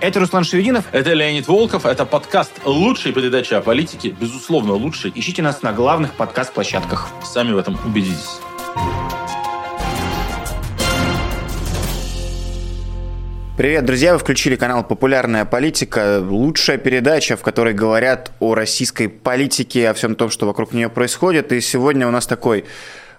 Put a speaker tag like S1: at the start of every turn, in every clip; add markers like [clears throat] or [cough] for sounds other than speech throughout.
S1: Это Руслан Шевединов.
S2: Это Леонид Волков. Это подкаст лучшей передачи о политике. Безусловно, лучший.
S1: Ищите нас на главных подкаст-площадках.
S2: Сами в этом убедитесь.
S1: Привет, друзья! Вы включили канал «Популярная политика». Лучшая передача, в которой говорят о российской политике, о всем том, что вокруг нее происходит. И сегодня у нас такой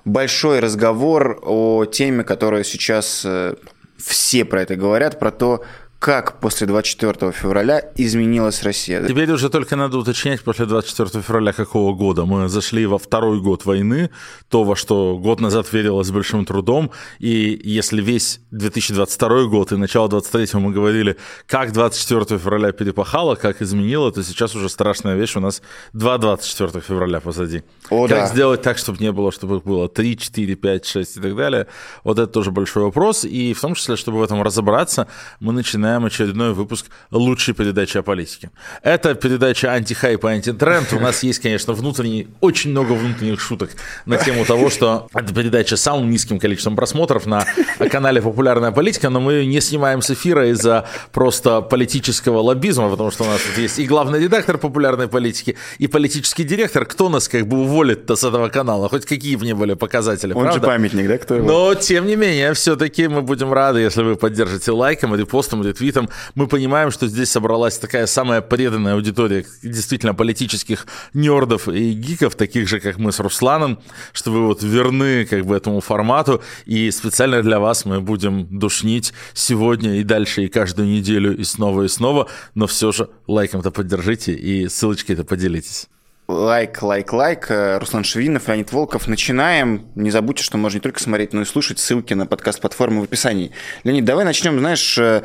S1: большой разговор о теме, которая сейчас э, все про это говорят, про то, как после 24 февраля изменилась Россия.
S2: Теперь уже только надо уточнять после 24 февраля какого года. Мы зашли во второй год войны, то, во что год назад верилось с большим трудом. И если весь 2022 год и начало 23 мы говорили, как 24 февраля перепахало, как изменило, то сейчас уже страшная вещь. У нас 2 24 февраля позади. О, как да. сделать так, чтобы не было, чтобы их было 3, 4, 5, 6 и так далее. Вот это тоже большой вопрос. И в том числе, чтобы в этом разобраться, мы начинаем начинаем очередной выпуск лучшей передачи о политике. Это передача антихайп и антитренд. У нас есть, конечно, внутренний, очень много внутренних шуток на тему того, что это передача с самым низким количеством просмотров на канале «Популярная политика», но мы не снимаем с эфира из-за просто политического лоббизма, потому что у нас тут есть и главный редактор «Популярной политики», и политический директор. Кто нас как бы уволит-то с этого канала? Хоть какие бы ни были показатели,
S1: Он
S2: правда?
S1: же памятник, да, кто его?
S2: Но, тем не менее, все-таки мы будем рады, если вы поддержите лайком, репостом, твитом, мы понимаем, что здесь собралась такая самая преданная аудитория действительно политических нердов и гиков, таких же, как мы с Русланом, что вы вот верны как бы этому формату, и специально для вас мы будем душнить сегодня и дальше, и каждую неделю, и снова, и снова, но все же лайком-то поддержите и ссылочкой-то поделитесь.
S1: Лайк, лайк, лайк. Э, Руслан Шевинов, Леонид Волков. Начинаем. Не забудьте, что можно не только смотреть, но и слушать. Ссылки на подкаст-платформы в описании. Леонид, давай начнем, знаешь, э,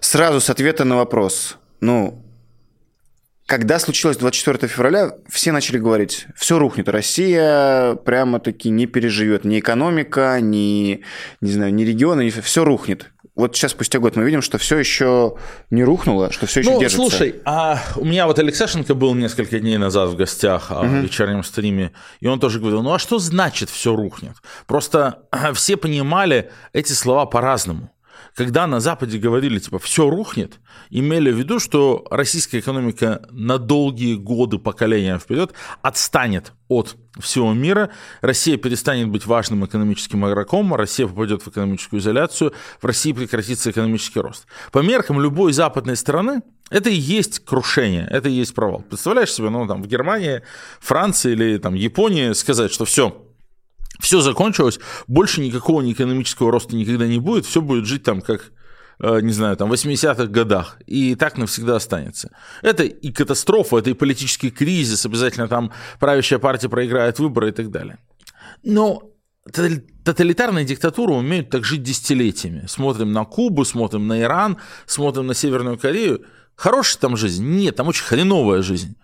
S1: сразу с ответа на вопрос. Ну, когда случилось 24 февраля, все начали говорить, все рухнет, Россия прямо-таки не переживет ни экономика, ни, не знаю, ни регионы, все рухнет вот сейчас спустя год мы видим, что все еще не рухнуло, что все еще ну, держится.
S2: Слушай, а у меня вот Алексашенко был несколько дней назад в гостях угу. в вечернем стриме, и он тоже говорил, ну а что значит все рухнет? Просто [clears throat] все понимали эти слова по-разному когда на Западе говорили, типа, все рухнет, имели в виду, что российская экономика на долгие годы, поколения вперед отстанет от всего мира, Россия перестанет быть важным экономическим игроком, Россия попадет в экономическую изоляцию, в России прекратится экономический рост. По меркам любой западной страны это и есть крушение, это и есть провал. Представляешь себе, ну, там, в Германии, Франции или там, Японии сказать, что все, все закончилось, больше никакого экономического роста никогда не будет, все будет жить там как э, не знаю, там, 80-х годах, и так навсегда останется. Это и катастрофа, это и политический кризис, обязательно там правящая партия проиграет выборы и так далее. Но тоталитарные диктатуры умеют так жить десятилетиями. Смотрим на Кубу, смотрим на Иран, смотрим на Северную Корею. Хорошая там жизнь? Нет, там очень хреновая жизнь.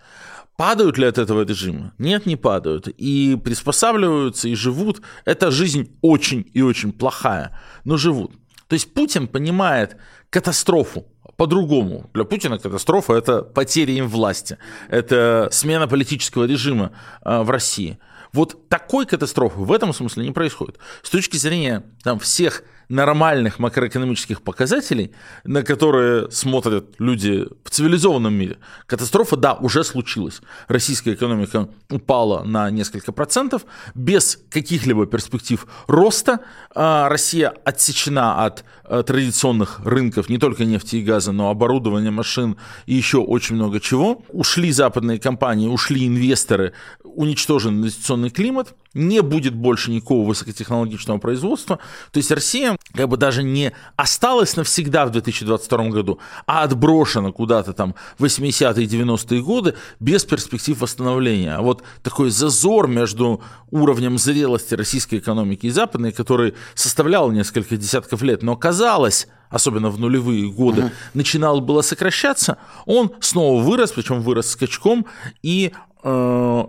S2: Падают ли от этого режима? Нет, не падают. И приспосабливаются, и живут. Эта жизнь очень и очень плохая, но живут. То есть Путин понимает катастрофу по-другому. Для Путина катастрофа – это потеря им власти, это смена политического режима а, в России. Вот такой катастрофы в этом смысле не происходит. С точки зрения там, всех нормальных макроэкономических показателей, на которые смотрят люди в цивилизованном мире, катастрофа, да, уже случилась. Российская экономика упала на несколько процентов, без каких-либо перспектив роста. А, Россия отсечена от э, традиционных рынков не только нефти и газа, но оборудования, машин и еще очень много чего. Ушли западные компании, ушли инвесторы, уничтожен инвестиционный климат, не будет больше никакого высокотехнологичного производства. То есть Россия как бы даже не осталась навсегда в 2022 году, а отброшена куда-то там в 80-е и 90-е годы без перспектив восстановления. А вот такой зазор между уровнем зрелости российской экономики и западной, который составлял несколько десятков лет, но казалось, особенно в нулевые годы, uh-huh. начинал было сокращаться, он снова вырос, причем вырос скачком, и э,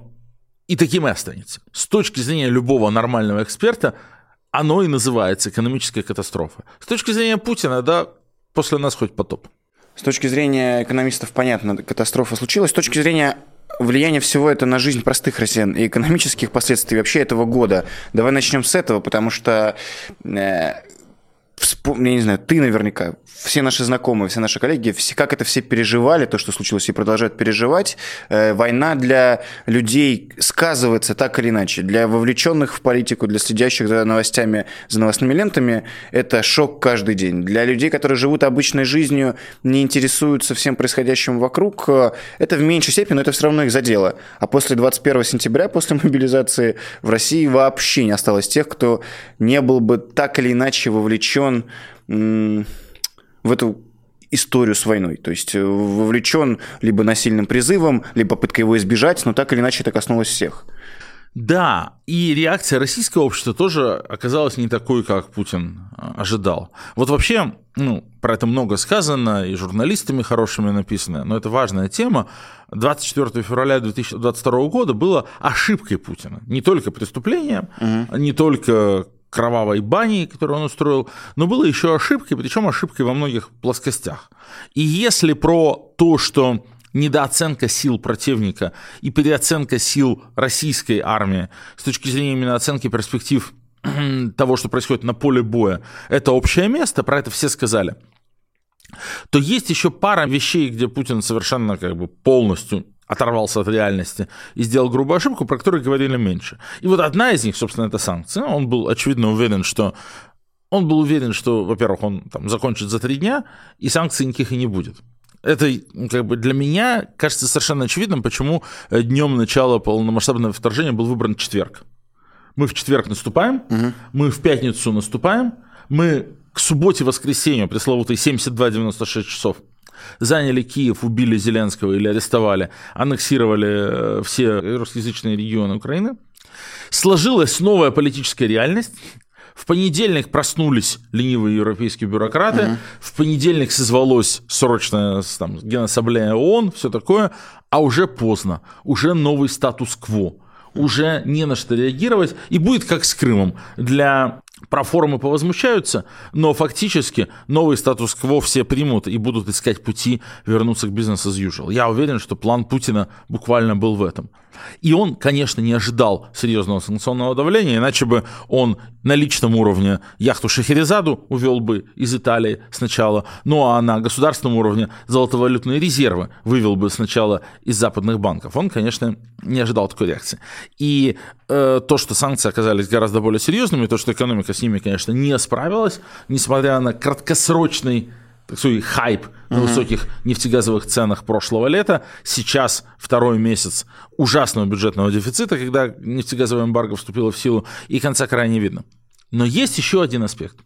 S2: и таким и останется. С точки зрения любого нормального эксперта, оно и называется экономическая катастрофа. С точки зрения Путина, да, после нас хоть потоп.
S1: С точки зрения экономистов, понятно, катастрофа случилась. С точки зрения влияния всего это на жизнь простых россиян и экономических последствий вообще этого года. Давай начнем с этого, потому что э, я не знаю, ты наверняка все наши знакомые, все наши коллеги, все, как это все переживали, то, что случилось, и продолжают переживать. Э, война для людей сказывается так или иначе. Для вовлеченных в политику, для следящих за новостями, за новостными лентами, это шок каждый день. Для людей, которые живут обычной жизнью, не интересуются всем происходящим вокруг, э, это в меньшей степени, но это все равно их задело. А после 21 сентября, после мобилизации, в России вообще не осталось тех, кто не был бы так или иначе вовлечен в эту историю с войной. То есть э, вовлечен либо насильным призывом, либо попыткой его избежать, но так или иначе это коснулось всех.
S2: Да, и реакция российского общества тоже оказалась не такой, как Путин а, ожидал. Вот вообще, ну, про это много сказано, и журналистами хорошими написано, но это важная тема. 24 февраля 2022 года было ошибкой Путина. Не только преступлением, угу. не только кровавой бани, которую он устроил, но было еще ошибкой, причем ошибкой во многих плоскостях. И если про то, что недооценка сил противника и переоценка сил российской армии с точки зрения именно оценки перспектив [clears throat] того, что происходит на поле боя, это общее место, про это все сказали, то есть еще пара вещей, где Путин совершенно как бы полностью оторвался от реальности и сделал грубую ошибку, про которую говорили меньше. И вот одна из них, собственно, это санкции. Он был, очевидно, уверен, что он был уверен, что, во-первых, он там закончит за три дня, и санкций никаких и не будет. Это как бы для меня кажется совершенно очевидным, почему э, днем начала полномасштабного вторжения был выбран четверг. Мы в четверг наступаем, угу. мы в пятницу наступаем, мы к субботе-воскресенью, пресловутые 72-96 часов, заняли Киев, убили Зеленского или арестовали, аннексировали э, все русскоязычные регионы Украины. Сложилась новая политическая реальность, в понедельник проснулись ленивые европейские бюрократы, угу. в понедельник созвалось срочно там, Генассамблея ООН, все такое, а уже поздно, уже новый статус-кво уже не на что реагировать, и будет как с Крымом. Для про форумы повозмущаются, но фактически новый статус-кво все примут и будут искать пути вернуться к бизнесу as usual. Я уверен, что план Путина буквально был в этом. И он, конечно, не ожидал серьезного санкционного давления, иначе бы он на личном уровне яхту Шахерезаду увел бы из Италии сначала, ну а на государственном уровне золотовалютные резервы вывел бы сначала из западных банков. Он, конечно, не ожидал такой реакции. И э, то, что санкции оказались гораздо более серьезными, то, что экономика с ними, конечно, не справилась, несмотря на краткосрочный такой хайп на высоких нефтегазовых ценах прошлого лета. Сейчас второй месяц ужасного бюджетного дефицита, когда нефтегазовая эмбарго вступила в силу, и конца края не видно. Но есть еще один аспект.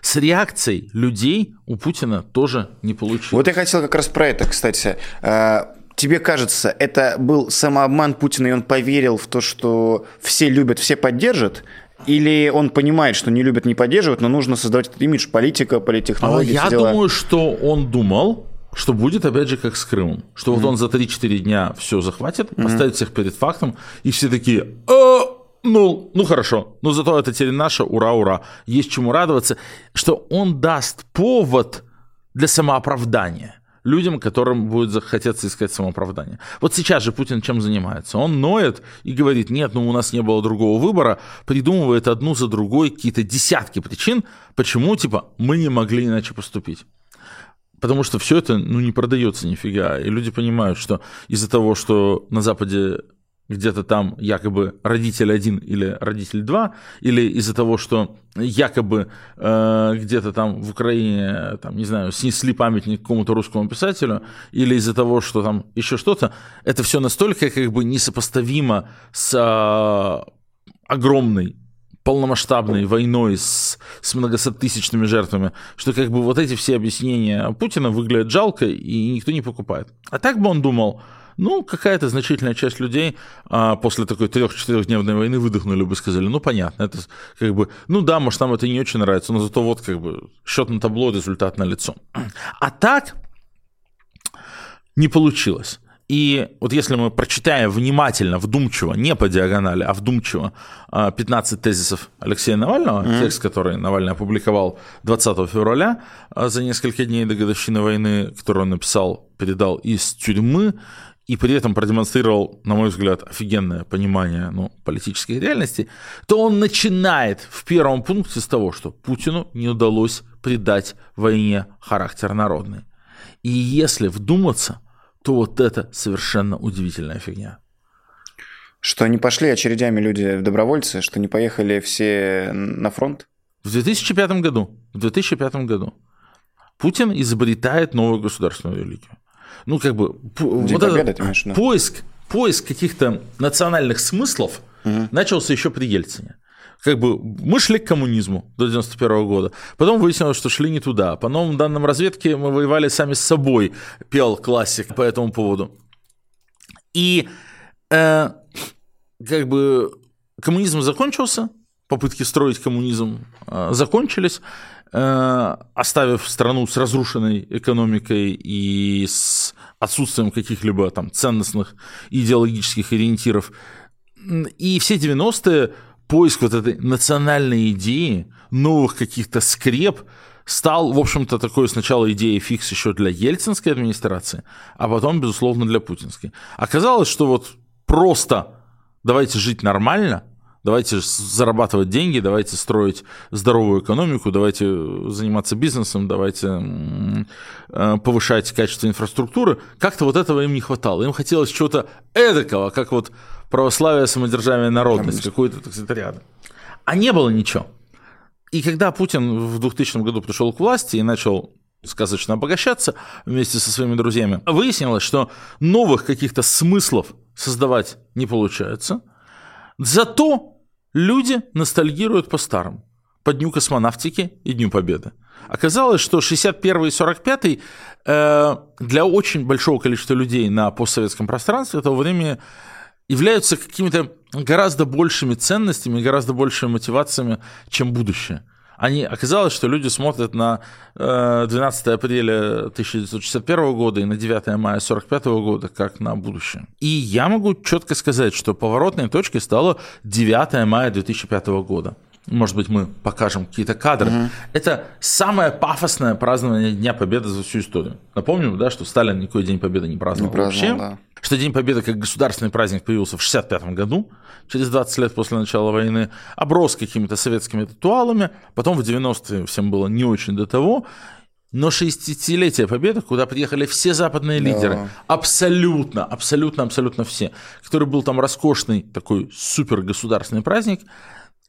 S2: С реакцией людей у Путина тоже не получилось.
S1: Вот я хотел как раз про это, кстати. А, тебе кажется, это был самообман Путина, и он поверил в то, что все любят, все поддержат? Или он понимает, что не любят, не поддерживают, но нужно создавать этот имидж политика, политтехнологии,
S2: а Я дела. думаю, что он думал, что будет опять же как с Крымом. Что mm-hmm. вот он за 3-4 дня все захватит, mm-hmm. поставит всех перед фактом, и все такие, а, ну, ну хорошо, но зато это теперь наше, ура, ура. Есть чему радоваться, что он даст повод для самооправдания людям, которым будет захотеться искать самооправдание. Вот сейчас же Путин чем занимается? Он ноет и говорит, нет, ну у нас не было другого выбора, придумывает одну за другой какие-то десятки причин, почему, типа, мы не могли иначе поступить. Потому что все это ну, не продается нифига. И люди понимают, что из-за того, что на Западе где-то там якобы родитель один или родитель два, или из-за того, что якобы э, где-то там в Украине, там, не знаю, снесли памятник какому-то русскому писателю, или из-за того, что там еще что-то, это все настолько как бы несопоставимо с э, огромной полномасштабной войной с, с многосоттысячными жертвами, что как бы вот эти все объяснения Путина выглядят жалко, и никто не покупает. А так бы он думал, ну, какая-то значительная часть людей а, после такой трех-четырехдневной войны выдохнули бы и сказали, ну, понятно, это как бы, ну да, может, нам это не очень нравится, но зато вот как бы счет на табло, результат на лицо. А так не получилось. И вот если мы прочитаем внимательно, вдумчиво, не по диагонали, а вдумчиво 15 а, тезисов Алексея Навального, mm-hmm. текст, который Навальный опубликовал 20 февраля а, за несколько дней до годовщины войны, который он написал передал из тюрьмы, и при этом продемонстрировал, на мой взгляд, офигенное понимание ну, политической реальности, то он начинает в первом пункте с того, что Путину не удалось придать войне характер народный. И если вдуматься, то вот это совершенно удивительная фигня.
S1: Что не пошли очередями люди в добровольцы, что не поехали все на фронт?
S2: В 2005 году, в 2005 году Путин изобретает новую государственную религию. Ну, как бы,
S1: День вот Победы,
S2: этот поиск, поиск каких-то национальных смыслов угу. начался еще при Ельцине как бы мы шли к коммунизму до 91 года. Потом выяснилось, что шли не туда. По новым данным разведки мы воевали сами с собой, пел классик по этому поводу. И э, как бы коммунизм закончился, попытки строить коммунизм э, закончились, оставив страну с разрушенной экономикой и с отсутствием каких-либо там ценностных идеологических ориентиров. И все 90-е поиск вот этой национальной идеи, новых каких-то скреп, стал, в общем-то, такой сначала идеей фикс еще для ельцинской администрации, а потом, безусловно, для путинской. Оказалось, что вот просто давайте жить нормально, давайте зарабатывать деньги, давайте строить здоровую экономику, давайте заниматься бизнесом, давайте э, повышать качество инфраструктуры. Как-то вот этого им не хватало. Им хотелось чего-то эдакого, как вот православие, самодержавие, народность, какой-то, так сказать, рядом. А не было ничего. И когда Путин в 2000 году пришел к власти и начал сказочно обогащаться вместе со своими друзьями, выяснилось, что новых каких-то смыслов создавать не получается. Зато люди ностальгируют по старому, по Дню космонавтики и Дню Победы. Оказалось, что 61 и 45 э, для очень большого количества людей на постсоветском пространстве этого времени являются какими-то гораздо большими ценностями, гораздо большими мотивациями, чем будущее. Они, оказалось, что люди смотрят на 12 э, апреля 1961 года и на 9 мая 1945 года как на будущее. И я могу четко сказать, что поворотной точкой стало 9 мая 2005 года может быть, мы покажем какие-то кадры. Угу. Это самое пафосное празднование Дня Победы за всю историю. Напомним, да, что Сталин никакой День Победы не праздновал, не праздновал вообще. Да. Что День Победы как государственный праздник появился в 1965 году, через 20 лет после начала войны, оброс какими-то советскими ритуалами, потом в 90-е всем было не очень до того, но 60-летие Победы, куда приехали все западные лидеры, да. абсолютно, абсолютно, абсолютно все, который был там роскошный такой супер государственный праздник,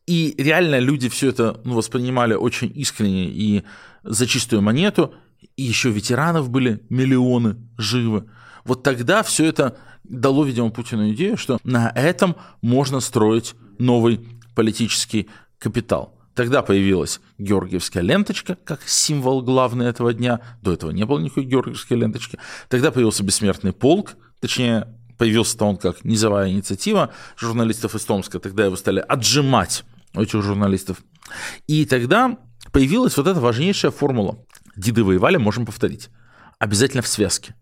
S2: и реально люди все это ну, воспринимали очень искренне и за чистую монету. И еще ветеранов были миллионы живы. Вот тогда все это дало, видимо, Путину идею, что на этом можно строить новый политический капитал. Тогда появилась георгиевская ленточка как символ главный этого дня. До этого не было никакой георгиевской ленточки. Тогда появился бессмертный полк, точнее, появился-то он как низовая инициатива журналистов из Томска. Тогда его стали отжимать этих журналистов. И тогда появилась вот эта важнейшая формула. Деды воевали, можем повторить. Обязательно в связке.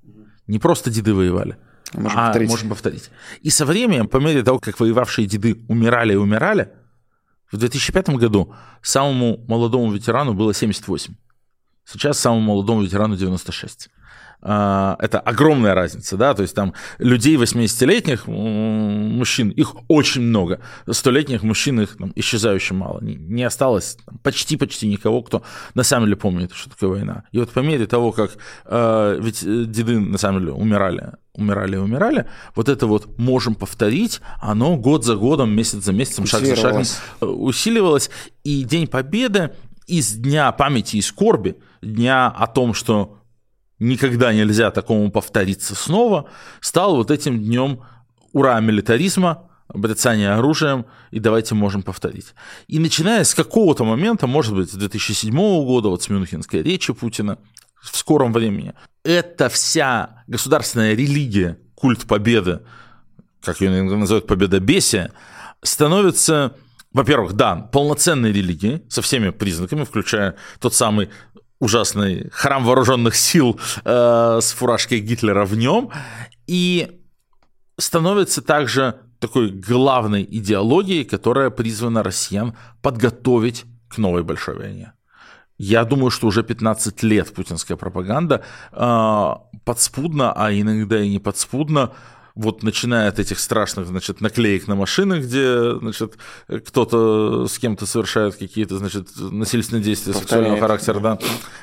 S2: Не просто деды воевали, можем а повторить. можем повторить. И со временем, по мере того, как воевавшие деды умирали и умирали, в 2005 году самому молодому ветерану было 78. Сейчас самому молодому ветерану 96. А, это огромная разница, да, то есть там людей 80-летних мужчин, их очень много, 100-летних мужчин их там, исчезающе мало, не осталось почти-почти никого, кто на самом деле помнит, что такое война. И вот по мере того, как э, ведь э, деды на самом деле умирали, умирали и умирали, вот это вот можем повторить, оно год за годом, месяц за месяцем, шаг за шагом э, усиливалось, и День Победы из Дня памяти и скорби, дня о том, что никогда нельзя такому повториться снова, стал вот этим днем ура милитаризма, брецания оружием, и давайте можем повторить. И начиная с какого-то момента, может быть, с 2007 года, вот с Мюнхенской речи Путина, в скором времени, эта вся государственная религия, культ победы, как ее называют, победобесие, становится во-первых, да, полноценной религией со всеми признаками, включая тот самый ужасный храм вооруженных сил э, с фуражкой Гитлера в нем, и становится также такой главной идеологией, которая призвана россиян подготовить к новой большой войне. я думаю, что уже 15 лет путинская пропаганда э, подспудно, а иногда и не подспудно, вот начиная от этих страшных, значит, наклеек на машины, где, значит, кто-то с кем-то совершает какие-то, значит, насильственные действия повторяет. сексуального характера,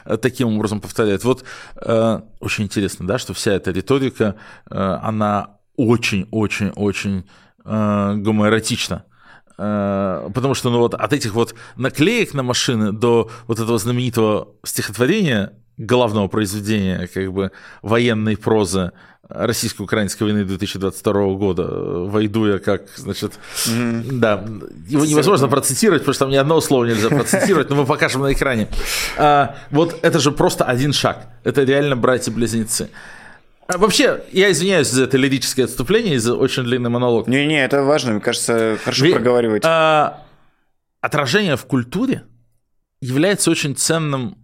S2: да, таким образом повторяет. Вот э, очень интересно, да, что вся эта риторика, э, она очень-очень-очень э, гомоэротична. Э, потому что ну, вот от этих вот наклеек на машины до вот этого знаменитого стихотворения, главного произведения как бы военной прозы российско-украинской войны 2022 года, войду я как, значит, mm-hmm. да, его невозможно процитировать, потому что там ни одного слова нельзя процитировать, но мы покажем на экране. А, вот это же просто один шаг, это реально братья-близнецы. А вообще, я извиняюсь за это лирическое отступление и за очень длинный монолог.
S1: Не-не, это важно, мне кажется, хорошо Ведь, проговаривать. А,
S2: отражение в культуре является очень ценным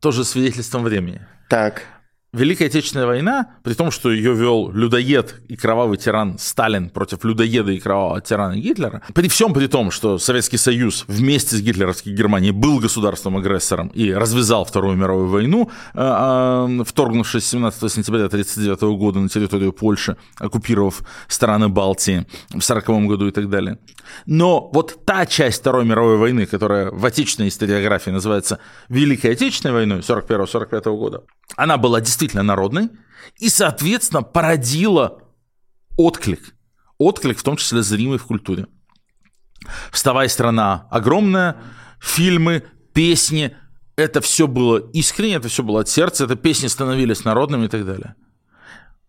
S2: тоже свидетельством времени.
S1: Так.
S2: Великая Отечественная война, при том, что ее вел людоед и кровавый тиран Сталин против людоеда и кровавого тирана Гитлера, при всем при том, что Советский Союз вместе с гитлеровской Германией был государством-агрессором и развязал Вторую мировую войну, э, э, вторгнувшись 17 сентября 1939 года на территорию Польши, оккупировав страны Балтии в 1940 году и так далее. Но вот та часть Второй мировой войны, которая в отечественной историографии называется Великой Отечественной войной 41-45 года, она была действительно народной и, соответственно, породила отклик. Отклик, в том числе зримый в культуре. «Вставай, страна» огромная, фильмы, песни, это все было искренне, это все было от сердца, это песни становились народными и так далее.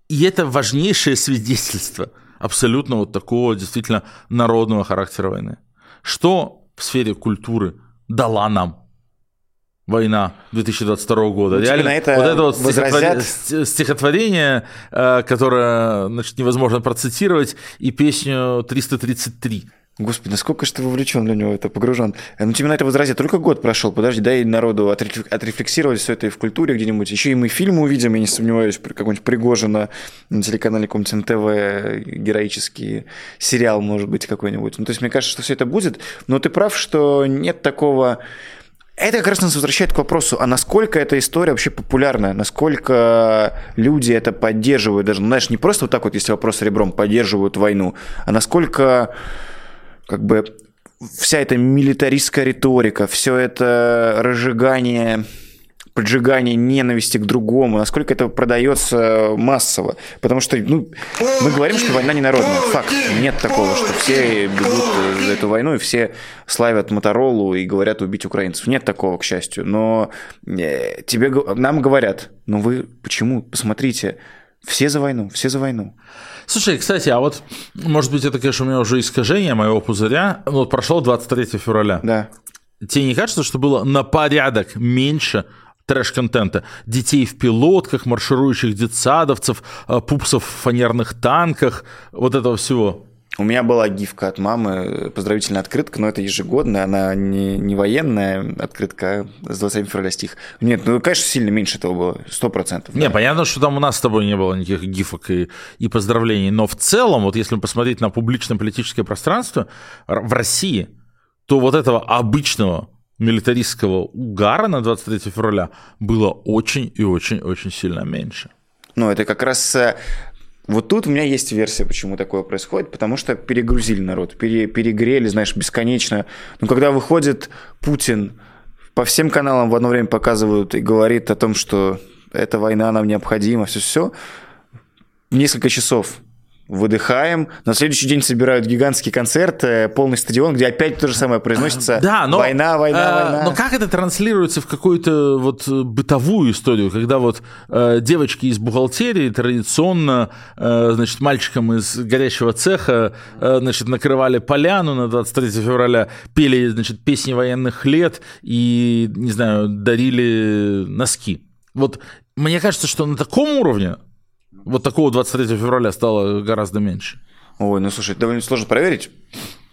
S2: И это важнейшее свидетельство абсолютно вот такого действительно народного характера войны. Что в сфере культуры дала нам война 2022 года.
S1: Ну, Реально, на это
S2: вот это вот возразят... стихотворение, э, которое значит, невозможно процитировать, и песню 333.
S1: Господи, насколько же ты вовлечен для него, это погружен. Ну, тебе на это возразят, только год прошел, подожди, дай народу отрефлексировать все это и в культуре где-нибудь. Еще и мы фильмы увидим, я не сомневаюсь, какой-нибудь Пригожина на телеканале каком-нибудь НТВ, героический сериал, может быть, какой-нибудь. Ну, то есть, мне кажется, что все это будет, но ты прав, что нет такого это как раз нас возвращает к вопросу, а насколько эта история вообще популярная, насколько люди это поддерживают, даже, ну, знаешь, не просто вот так вот, если вопрос ребром, поддерживают войну, а насколько как бы вся эта милитаристская риторика, все это разжигание поджигание ненависти к другому, насколько это продается массово. Потому что ну, мы говорим, что война не народная. Факт. Нет такого, что все бегут за эту войну и все славят Моторолу и говорят убить украинцев. Нет такого, к счастью. Но э, тебе, нам говорят, ну вы почему? Посмотрите, все за войну, все за войну.
S2: Слушай, кстати, а вот, может быть, это, конечно, у меня уже искажение моего пузыря. Вот прошло 23 февраля.
S1: Да.
S2: Тебе не кажется, что было на порядок меньше трэш-контента. Детей в пилотках, марширующих детсадовцев, э, пупсов в фанерных танках, вот этого всего.
S1: У меня была гифка от мамы, поздравительная открытка, но это ежегодная, она не, не военная открытка, а с 27 февраля стих. Нет, ну, конечно, сильно меньше этого было, сто процентов.
S2: Не, да. понятно, что там у нас с тобой не было никаких гифок и, и поздравлений, но в целом, вот если посмотреть на публичное политическое пространство в России, то вот этого обычного милитаристского угара на 23 февраля было очень и очень-очень сильно меньше.
S1: Ну, это как раз э, вот тут у меня есть версия, почему такое происходит, потому что перегрузили народ, пере, перегрели, знаешь, бесконечно. Но когда выходит Путин, по всем каналам в одно время показывают и говорит о том, что эта война нам необходима, все-все, несколько часов выдыхаем. На следующий день собирают гигантский концерт, э, полный стадион, где опять то же самое произносится. [clears throat]
S2: Да, но,
S1: война, война,
S2: э,
S1: война.
S2: Но как это транслируется в какую-то вот бытовую историю, когда вот э, девочки из бухгалтерии традиционно, э, значит, мальчикам из горящего цеха, э, значит, накрывали поляну на 23 февраля, пели, значит, песни военных лет и, не знаю, дарили носки. Вот мне кажется, что на таком уровне вот такого 23 февраля стало гораздо меньше.
S1: Ой, ну слушай, довольно сложно проверить.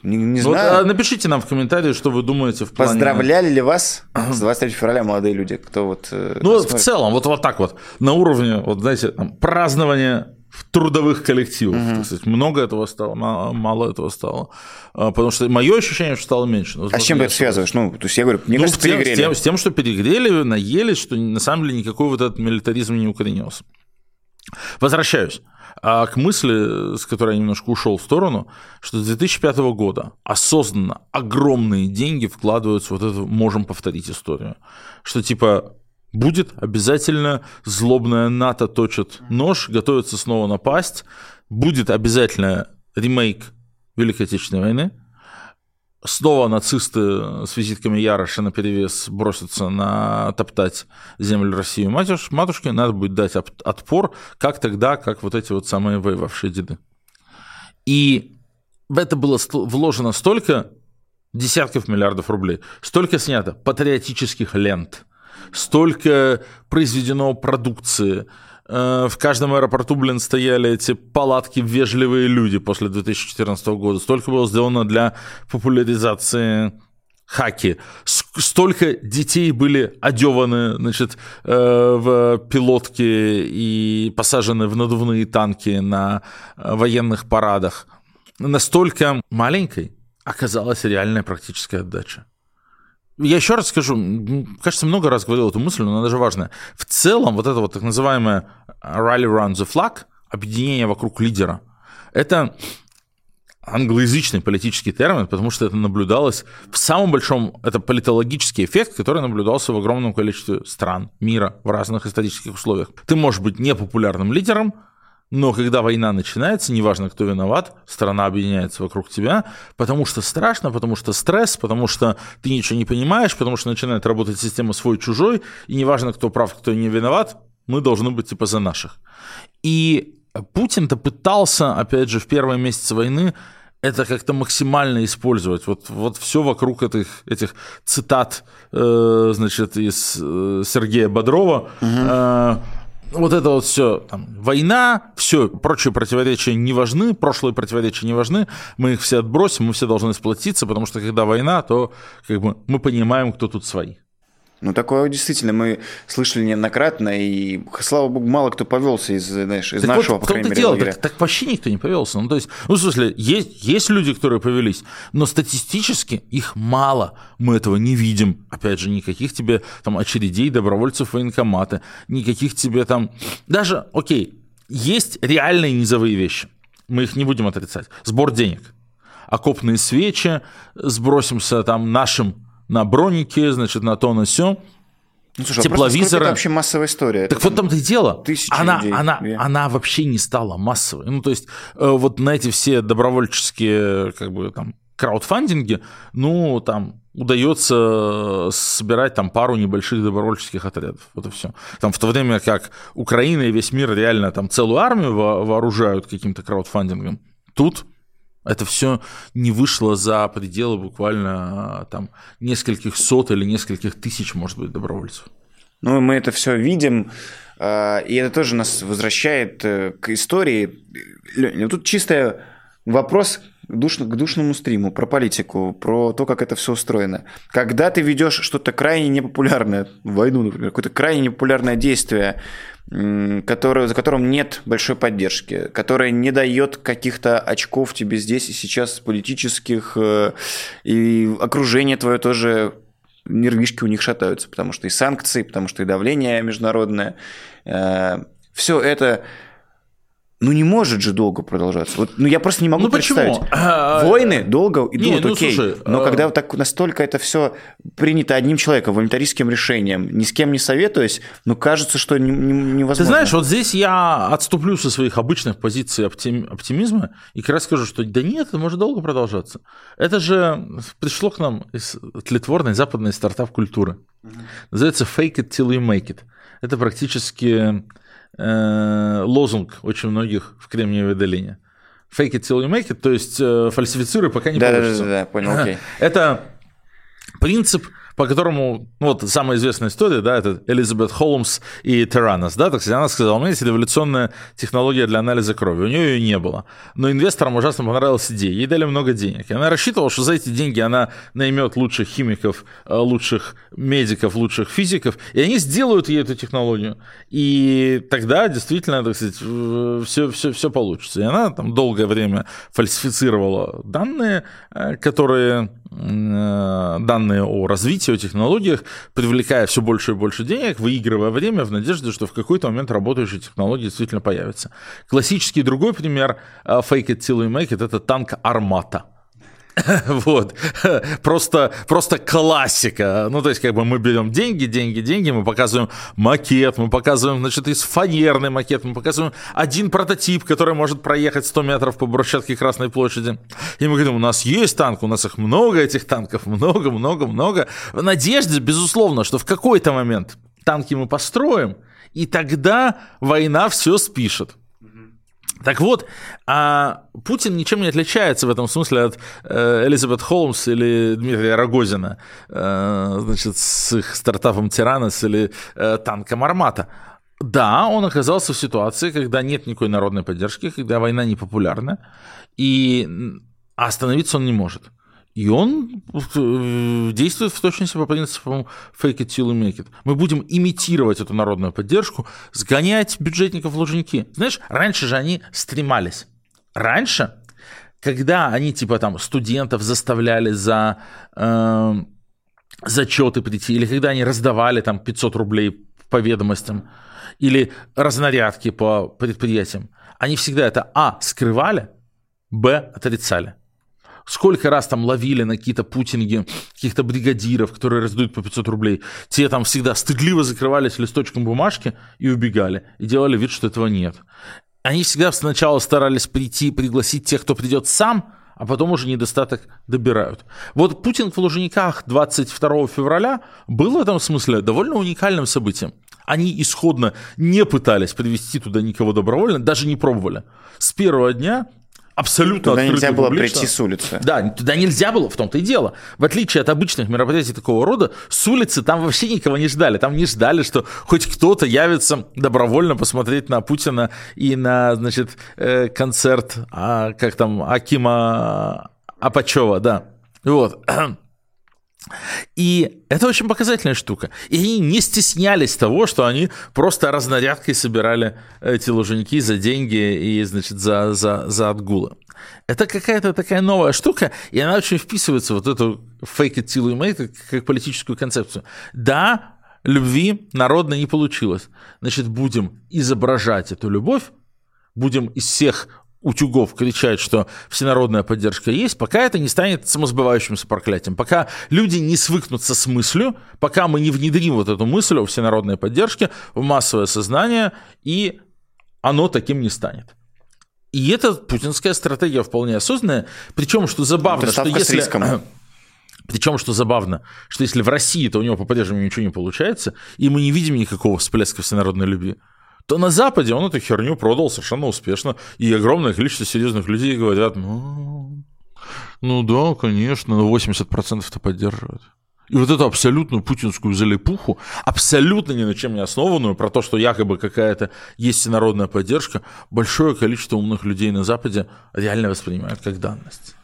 S1: Не, не знаю.
S2: Вот, напишите нам в комментарии, что вы думаете в
S1: плане... Поздравляли ли вас с 23 февраля молодые люди? Кто вот...
S2: Э, ну, в целом, вот, вот так вот, на уровне, вот знаете, там, празднования в трудовых коллективах. Угу. Так сказать. Много этого стало, мало этого стало. А, потому что мое ощущение, что стало меньше.
S1: а с чем ты это связываешь? Ну, то есть я говорю, мне ну, кажется,
S2: перегрели. С тем, с тем, что перегрели, наелись, что на самом деле никакой вот этот милитаризм не укоренился. Возвращаюсь а к мысли, с которой я немножко ушел в сторону, что с 2005 года осознанно огромные деньги вкладываются вот эту «можем повторить историю». Что типа будет обязательно злобная НАТО точит нож, готовится снова напасть, будет обязательно ремейк Великой Отечественной войны, снова нацисты с визитками Яроша на перевес бросятся на топтать землю России матуш, матушки, надо будет дать отпор, как тогда, как вот эти вот самые воевавшие деды. И в это было вложено столько десятков миллиардов рублей, столько снято патриотических лент, столько произведено продукции, Э, в каждом аэропорту, блин, стояли эти палатки «Вежливые люди» после 2014 года. Столько было сделано для популяризации хаки. Столько детей были одеваны значит, э, в пилотки и посажены в надувные танки на э, военных парадах. Настолько маленькой оказалась реальная практическая отдача. Я еще раз скажу, кажется, много раз говорил эту мысль, но она даже важная. В целом, вот это вот так называемое rally around the flag, объединение вокруг лидера, это англоязычный политический термин, потому что это наблюдалось в самом большом, это политологический эффект, который наблюдался в огромном количестве стран мира в разных исторических условиях. Ты можешь быть непопулярным лидером, но когда война начинается, неважно, кто виноват, страна объединяется вокруг тебя, потому что страшно, потому что стресс, потому что ты ничего не понимаешь, потому что начинает работать система свой-чужой, и неважно, кто прав, кто не виноват, мы должны быть типа за наших. И Путин-то пытался, опять же, в первые месяцы войны это как-то максимально использовать. Вот, вот все вокруг этих, этих цитат, э, значит, из э, Сергея Бодрова. Угу. Э, вот это вот все, там, война, все, прочие противоречия не важны, прошлые противоречия не важны, мы их все отбросим, мы все должны сплотиться, потому что когда война, то как бы мы понимаем, кто тут свои.
S1: Ну, такое действительно мы слышали неоднократно, и, слава богу, мало кто повелся из, знаешь, из так нашего, вот, по крайней мере,
S2: дело, так, так вообще никто не повелся. Ну, то есть, ну, в смысле, есть, есть люди, которые повелись, но статистически их мало. Мы этого не видим. Опять же, никаких тебе там очередей, добровольцев военкомата, никаких тебе там... Даже, окей, есть реальные низовые вещи. Мы их не будем отрицать. Сбор денег. Окопные свечи, сбросимся там нашим на бронике, значит, на то, на все. Ну, слушай, тепловизора.
S1: Это вообще массовая история.
S2: Так это вот там-то и дело. Она, людей. она, yeah. она вообще не стала массовой. Ну, то есть, э, вот на эти все добровольческие, как бы, там, краудфандинги, ну, там, удается собирать там пару небольших добровольческих отрядов. Вот и все. Там в то время как Украина и весь мир реально там целую армию вооружают каким-то краудфандингом, тут это все не вышло за пределы буквально а, там нескольких сот или нескольких тысяч, может быть, добровольцев.
S1: Ну, мы это все видим, а, и это тоже нас возвращает э, к истории. Ну, тут чисто вопрос к душному стриму про политику, про то, как это все устроено. Когда ты ведешь что-то крайне непопулярное, войну, например, какое-то крайне непопулярное действие, который, за которым нет большой поддержки, которая не дает каких-то очков тебе здесь и сейчас политических, э, и окружение твое тоже нервишки у них шатаются, потому что и санкции, потому что и давление международное. Э, Все это ну не может же долго продолжаться. Вот, ну я просто не могу ну, представить. Почему? А, Войны долго идут, не, ну, окей. Слушай, но а... когда так настолько это все принято одним человеком, волонтаристским решением, ни с кем не советуясь, ну кажется, что не, не, невозможно.
S2: Ты знаешь, вот здесь я отступлю со своих обычных позиций оптим, оптимизма и как раз скажу, что да нет, это может долго продолжаться. Это же пришло к нам из тлетворной западной стартап-культуры. Называется fake it till you make it. Это практически э, лозунг очень многих в Кремниевой долине. Fake it till you make it, то есть э, фальсифицируй, пока не
S1: да,
S2: получится.
S1: Да, да, да, понял, окей.
S2: Это принцип по которому, ну, вот самая известная история, да, это Элизабет Холмс и Тиранос, да, так сказать, она сказала, у меня есть революционная технология для анализа крови, у нее ее не было, но инвесторам ужасно понравилась идея, ей дали много денег, и она рассчитывала, что за эти деньги она наймет лучших химиков, э, лучших медиков, лучших физиков, и они сделают ей эту технологию, и тогда действительно, так сказать, все, все, все получится, и она там долгое время фальсифицировала данные, э, которые данные о развитии, о технологиях, привлекая все больше и больше денег, выигрывая время в надежде, что в какой-то момент работающие технологии действительно появятся. Классический другой пример э, fake it till you make it – это танк «Армата». [laughs] Вот. Просто, просто классика. Ну, то есть, как бы мы берем деньги, деньги, деньги, мы показываем макет, мы показываем, значит, из фанерный макет, мы показываем один прототип, который может проехать 100 метров по брусчатке Красной площади. И мы говорим, у нас есть танк, у нас их много, этих танков, много, много, много. В надежде, безусловно, что в какой-то момент танки мы построим, и тогда война все спишет. Так вот, а Путин ничем не отличается в этом смысле от э, Элизабет Холмс или Дмитрия Рогозина, э, значит, с их стартапом Тиранос или э, танком Армата. Да, он оказался в ситуации, когда нет никакой народной поддержки, когда война непопулярна, и остановиться он не может. И он э, действует в точности по принципу fake it till you make it. Мы будем имитировать эту народную поддержку, сгонять бюджетников в Лужники. Знаешь, раньше же они стремались. Раньше, когда они типа там студентов заставляли за э, зачеты прийти, или когда они раздавали там 500 рублей по ведомостям, или разнарядки по предприятиям, они всегда это а. скрывали, б. отрицали. Сколько раз там ловили на какие-то путинги, каких-то бригадиров, которые раздают по 500 рублей. Те там всегда стыдливо закрывались листочком бумажки и убегали. И делали вид, что этого нет. Они всегда сначала старались прийти, пригласить тех, кто придет сам, а потом уже недостаток добирают. Вот Путин в Лужниках 22 февраля был в этом смысле довольно уникальным событием. Они исходно не пытались привести туда никого добровольно, даже не пробовали. С первого дня абсолютно
S1: Туда нельзя было
S2: публично.
S1: прийти с улицы.
S2: Да, туда нельзя было, в том-то и дело. В отличие от обычных мероприятий такого рода, с улицы там вообще никого не ждали. Там не ждали, что хоть кто-то явится добровольно посмотреть на Путина и на, значит, э, концерт, а, как там, Акима Апачева, да. Вот. [clears throat] И это очень показательная штука. И они не стеснялись того, что они просто разнарядкой собирали эти лужники за деньги и, значит, за, за, за отгулы. Это какая-то такая новая штука, и она очень вписывается в вот эту fake it till you make как политическую концепцию. Да, любви народной не получилось. Значит, будем изображать эту любовь, будем из всех утюгов кричать, что всенародная поддержка есть, пока это не станет самосбывающимся проклятием, пока люди не свыкнутся с мыслью, пока мы не внедрим вот эту мысль о всенародной поддержке в массовое сознание, и оно таким не станет. И это путинская стратегия вполне осознанная, причем, что забавно, что если... риском. [clears throat] Причем, что забавно, что если в России, то у него по-прежнему ничего не получается, и мы не видим никакого всплеска всенародной любви, то на Западе он эту херню продал совершенно успешно. И огромное количество серьезных людей говорят, ну, ну да, конечно, но 80% это поддерживают. И вот эту абсолютную путинскую залипуху, абсолютно ни на чем не основанную, про то, что якобы какая-то есть народная поддержка, большое количество умных людей на Западе реально воспринимают как данность.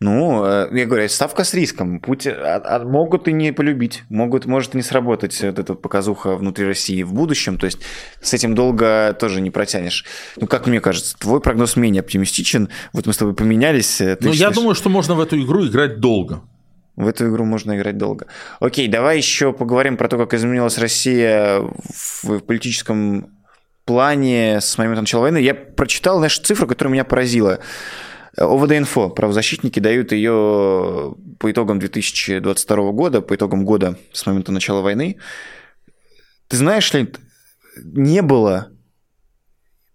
S1: Ну, э, я говорю, ставка с риском. Путь, а, а, могут и не полюбить, могут, может и не сработать вот эта показуха внутри России в будущем. То есть с этим долго тоже не протянешь. Ну, как мне кажется, твой прогноз менее оптимистичен. Вот мы с тобой поменялись.
S2: Э, ну, я думаю, что можно в эту игру играть долго.
S1: В эту игру можно играть долго. Окей, давай еще поговорим про то, как изменилась Россия в политическом плане с момента начала войны. Я прочитал, знаешь, цифру, которая меня поразила. ОВД-инфо, правозащитники дают ее по итогам 2022 года, по итогам года с момента начала войны. Ты знаешь ли, не было,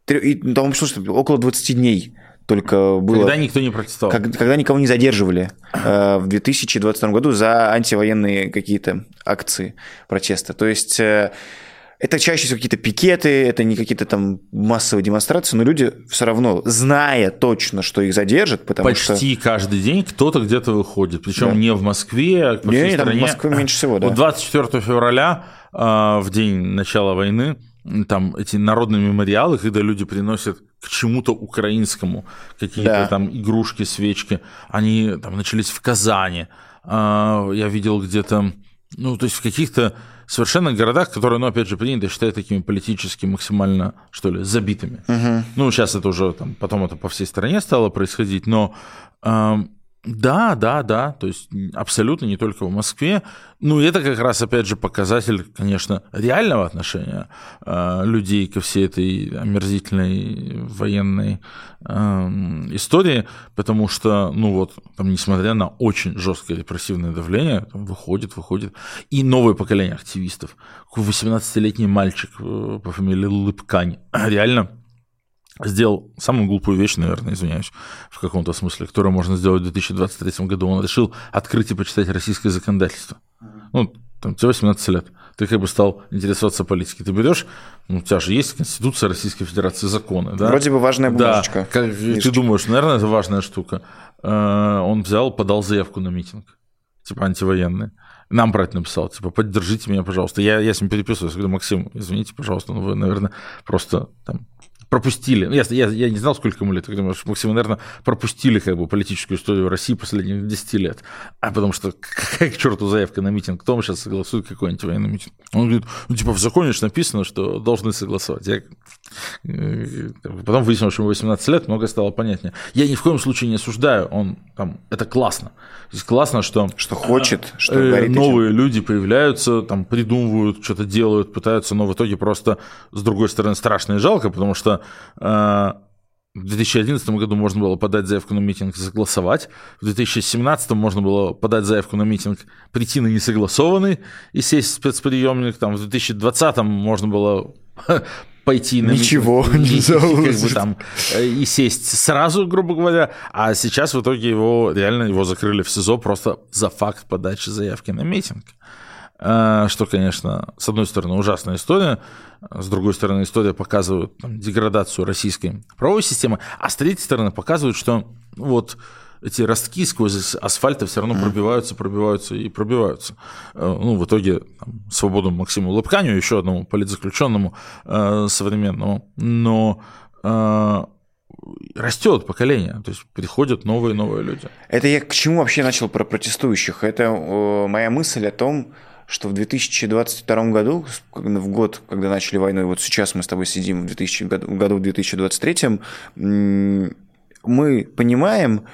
S1: там что, около 20 дней только было...
S2: Когда никто не протестовал.
S1: Когда, когда никого не задерживали э, в 2022 году за антивоенные какие-то акции протеста. То есть... Э, это чаще всего какие-то пикеты, это не какие-то там массовые демонстрации, но люди все равно, зная точно, что их задержат, потому
S2: Почти
S1: что...
S2: Почти каждый день кто-то где-то выходит, причем да. не в Москве, а по
S1: не,
S2: всей
S1: не,
S2: стране.
S1: в Москве меньше всего, да.
S2: Вот 24 февраля, а, в день начала войны, там эти народные мемориалы, когда люди приносят к чему-то украинскому какие-то да. там игрушки, свечки, они там начались в Казани. А, я видел где-то, ну, то есть в каких-то совершенно городах, которые, ну, опять же, принято считать такими политически максимально, что ли, забитыми. Угу. Ну, сейчас это уже, там, потом это по всей стране стало происходить, но да, да, да, то есть абсолютно не только в Москве. Ну, это как раз, опять же, показатель, конечно, реального отношения э, людей ко всей этой омерзительной военной э, истории, потому что, ну вот, там, несмотря на очень жесткое репрессивное давление, там, выходит, выходит, и новое поколение активистов. 18-летний мальчик э, по фамилии Лыпкань, [clears throat] реально сделал самую глупую вещь, наверное, извиняюсь, в каком-то смысле, которую можно сделать в 2023 году. Он решил открыть и почитать российское законодательство. Ну, там, тебе 18 лет, ты как бы стал интересоваться политикой. Ты берешь, ну, у тебя же есть Конституция Российской Федерации, законы, да?
S1: Вроде бы важная бумажечка.
S2: Да, как, ты думаешь, наверное, это важная штука. Э, он взял, подал заявку на митинг, типа антивоенный. Нам это написал, типа, поддержите меня, пожалуйста. Я, я с ним переписываюсь, говорю, Максим, извините, пожалуйста, но вы, наверное, просто там пропустили, ну, я, я, я не знал, сколько ему лет, я думаю, Максим, наверное, пропустили как бы политическую историю России последних 10 лет. А потому что какая к черту заявка на митинг? Кто сейчас согласует какой-нибудь военный митинг? Он говорит, ну, типа, в законе же написано, что должны согласовать. Я... Э, потом выяснилось, что ему 18 лет, много стало понятнее. Я ни в коем случае не осуждаю, он там, это классно. Здесь классно, что...
S1: Что хочет, что
S2: э, Новые люди появляются, там, придумывают, что-то делают, пытаются, но в итоге просто, с другой стороны, страшно и жалко, потому что Э, в 2011 году можно было подать заявку на митинг и согласовать. В 2017 можно было подать заявку на митинг, прийти на несогласованный и сесть в спецприемник. Там, в 2020 можно было [laughs] пойти на
S1: Ничего
S2: митинг, не как бы, там, э, и сесть сразу, грубо говоря. А сейчас в итоге его реально его закрыли в СИЗО просто за факт подачи заявки на митинг. Э, что, конечно, с одной стороны, ужасная история, с другой стороны, история показывает там, деградацию российской правовой системы, а с третьей стороны показывает, что вот эти ростки сквозь асфальта все равно пробиваются, пробиваются и пробиваются. Э, ну, в итоге там, свободу Максиму Лапканю, еще одному политзаключенному э, современному, но э, растет поколение, то есть приходят новые новые люди.
S1: Это я к чему вообще начал про протестующих? Это э, моя мысль о том, что в 2022 году, в год, когда начали войну, и вот сейчас мы с тобой сидим в 2000, году в 2023, мы понимаем,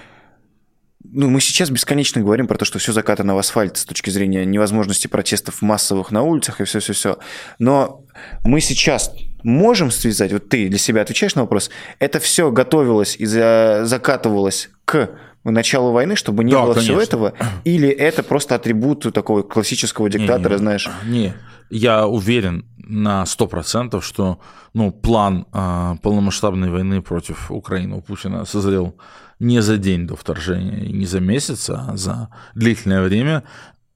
S1: ну, мы сейчас бесконечно говорим про то, что все закатано в асфальт с точки зрения невозможности протестов массовых на улицах и все-все-все. Но мы сейчас можем связать, вот ты для себя отвечаешь на вопрос, это все готовилось и закатывалось к началу войны, чтобы не да, было конечно. всего этого? [clears throat] Или это просто атрибут такого классического диктатора, не, знаешь?
S2: Не, я уверен на 100%, что ну, план э, полномасштабной войны против Украины у Путина созрел не за день до вторжения не за месяц, а за длительное время.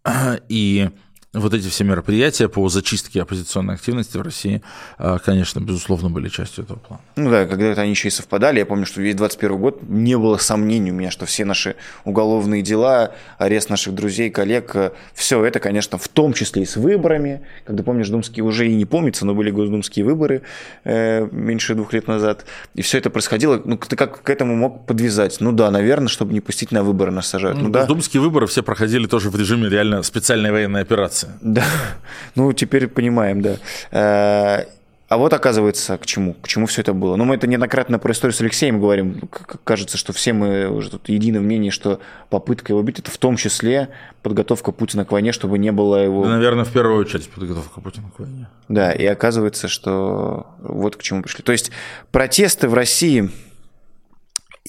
S2: [clears throat] И вот эти все мероприятия по зачистке оппозиционной активности в России, а, конечно, безусловно, были частью этого плана.
S1: Ну да, когда они еще и совпадали, я помню, что весь 21 год не было сомнений у меня, что все наши уголовные дела, арест наших друзей, коллег, э, все это, конечно, в том числе и с выборами, когда, помнишь, думские уже и не помнится, но были госдумские выборы э, меньше двух лет назад, и все это происходило, ну ты как к этому мог подвязать? Ну да, наверное, чтобы не пустить на выборы нас сажают. Ну, ну да.
S2: Госдумские выборы все проходили тоже в режиме реально специальной военной операции операция.
S1: Да, ну теперь понимаем, да. Э, а вот оказывается, к чему, к чему все это было. Ну, мы это неоднократно про историю с Алексеем говорим. Кажется, что все мы уже тут едины в мнении, что попытка его убить – это в том числе подготовка Путина к войне, чтобы не было его…
S2: Да, наверное, в первую очередь подготовка Путина к войне.
S1: Да, и оказывается, что вот к чему пришли. То есть протесты в России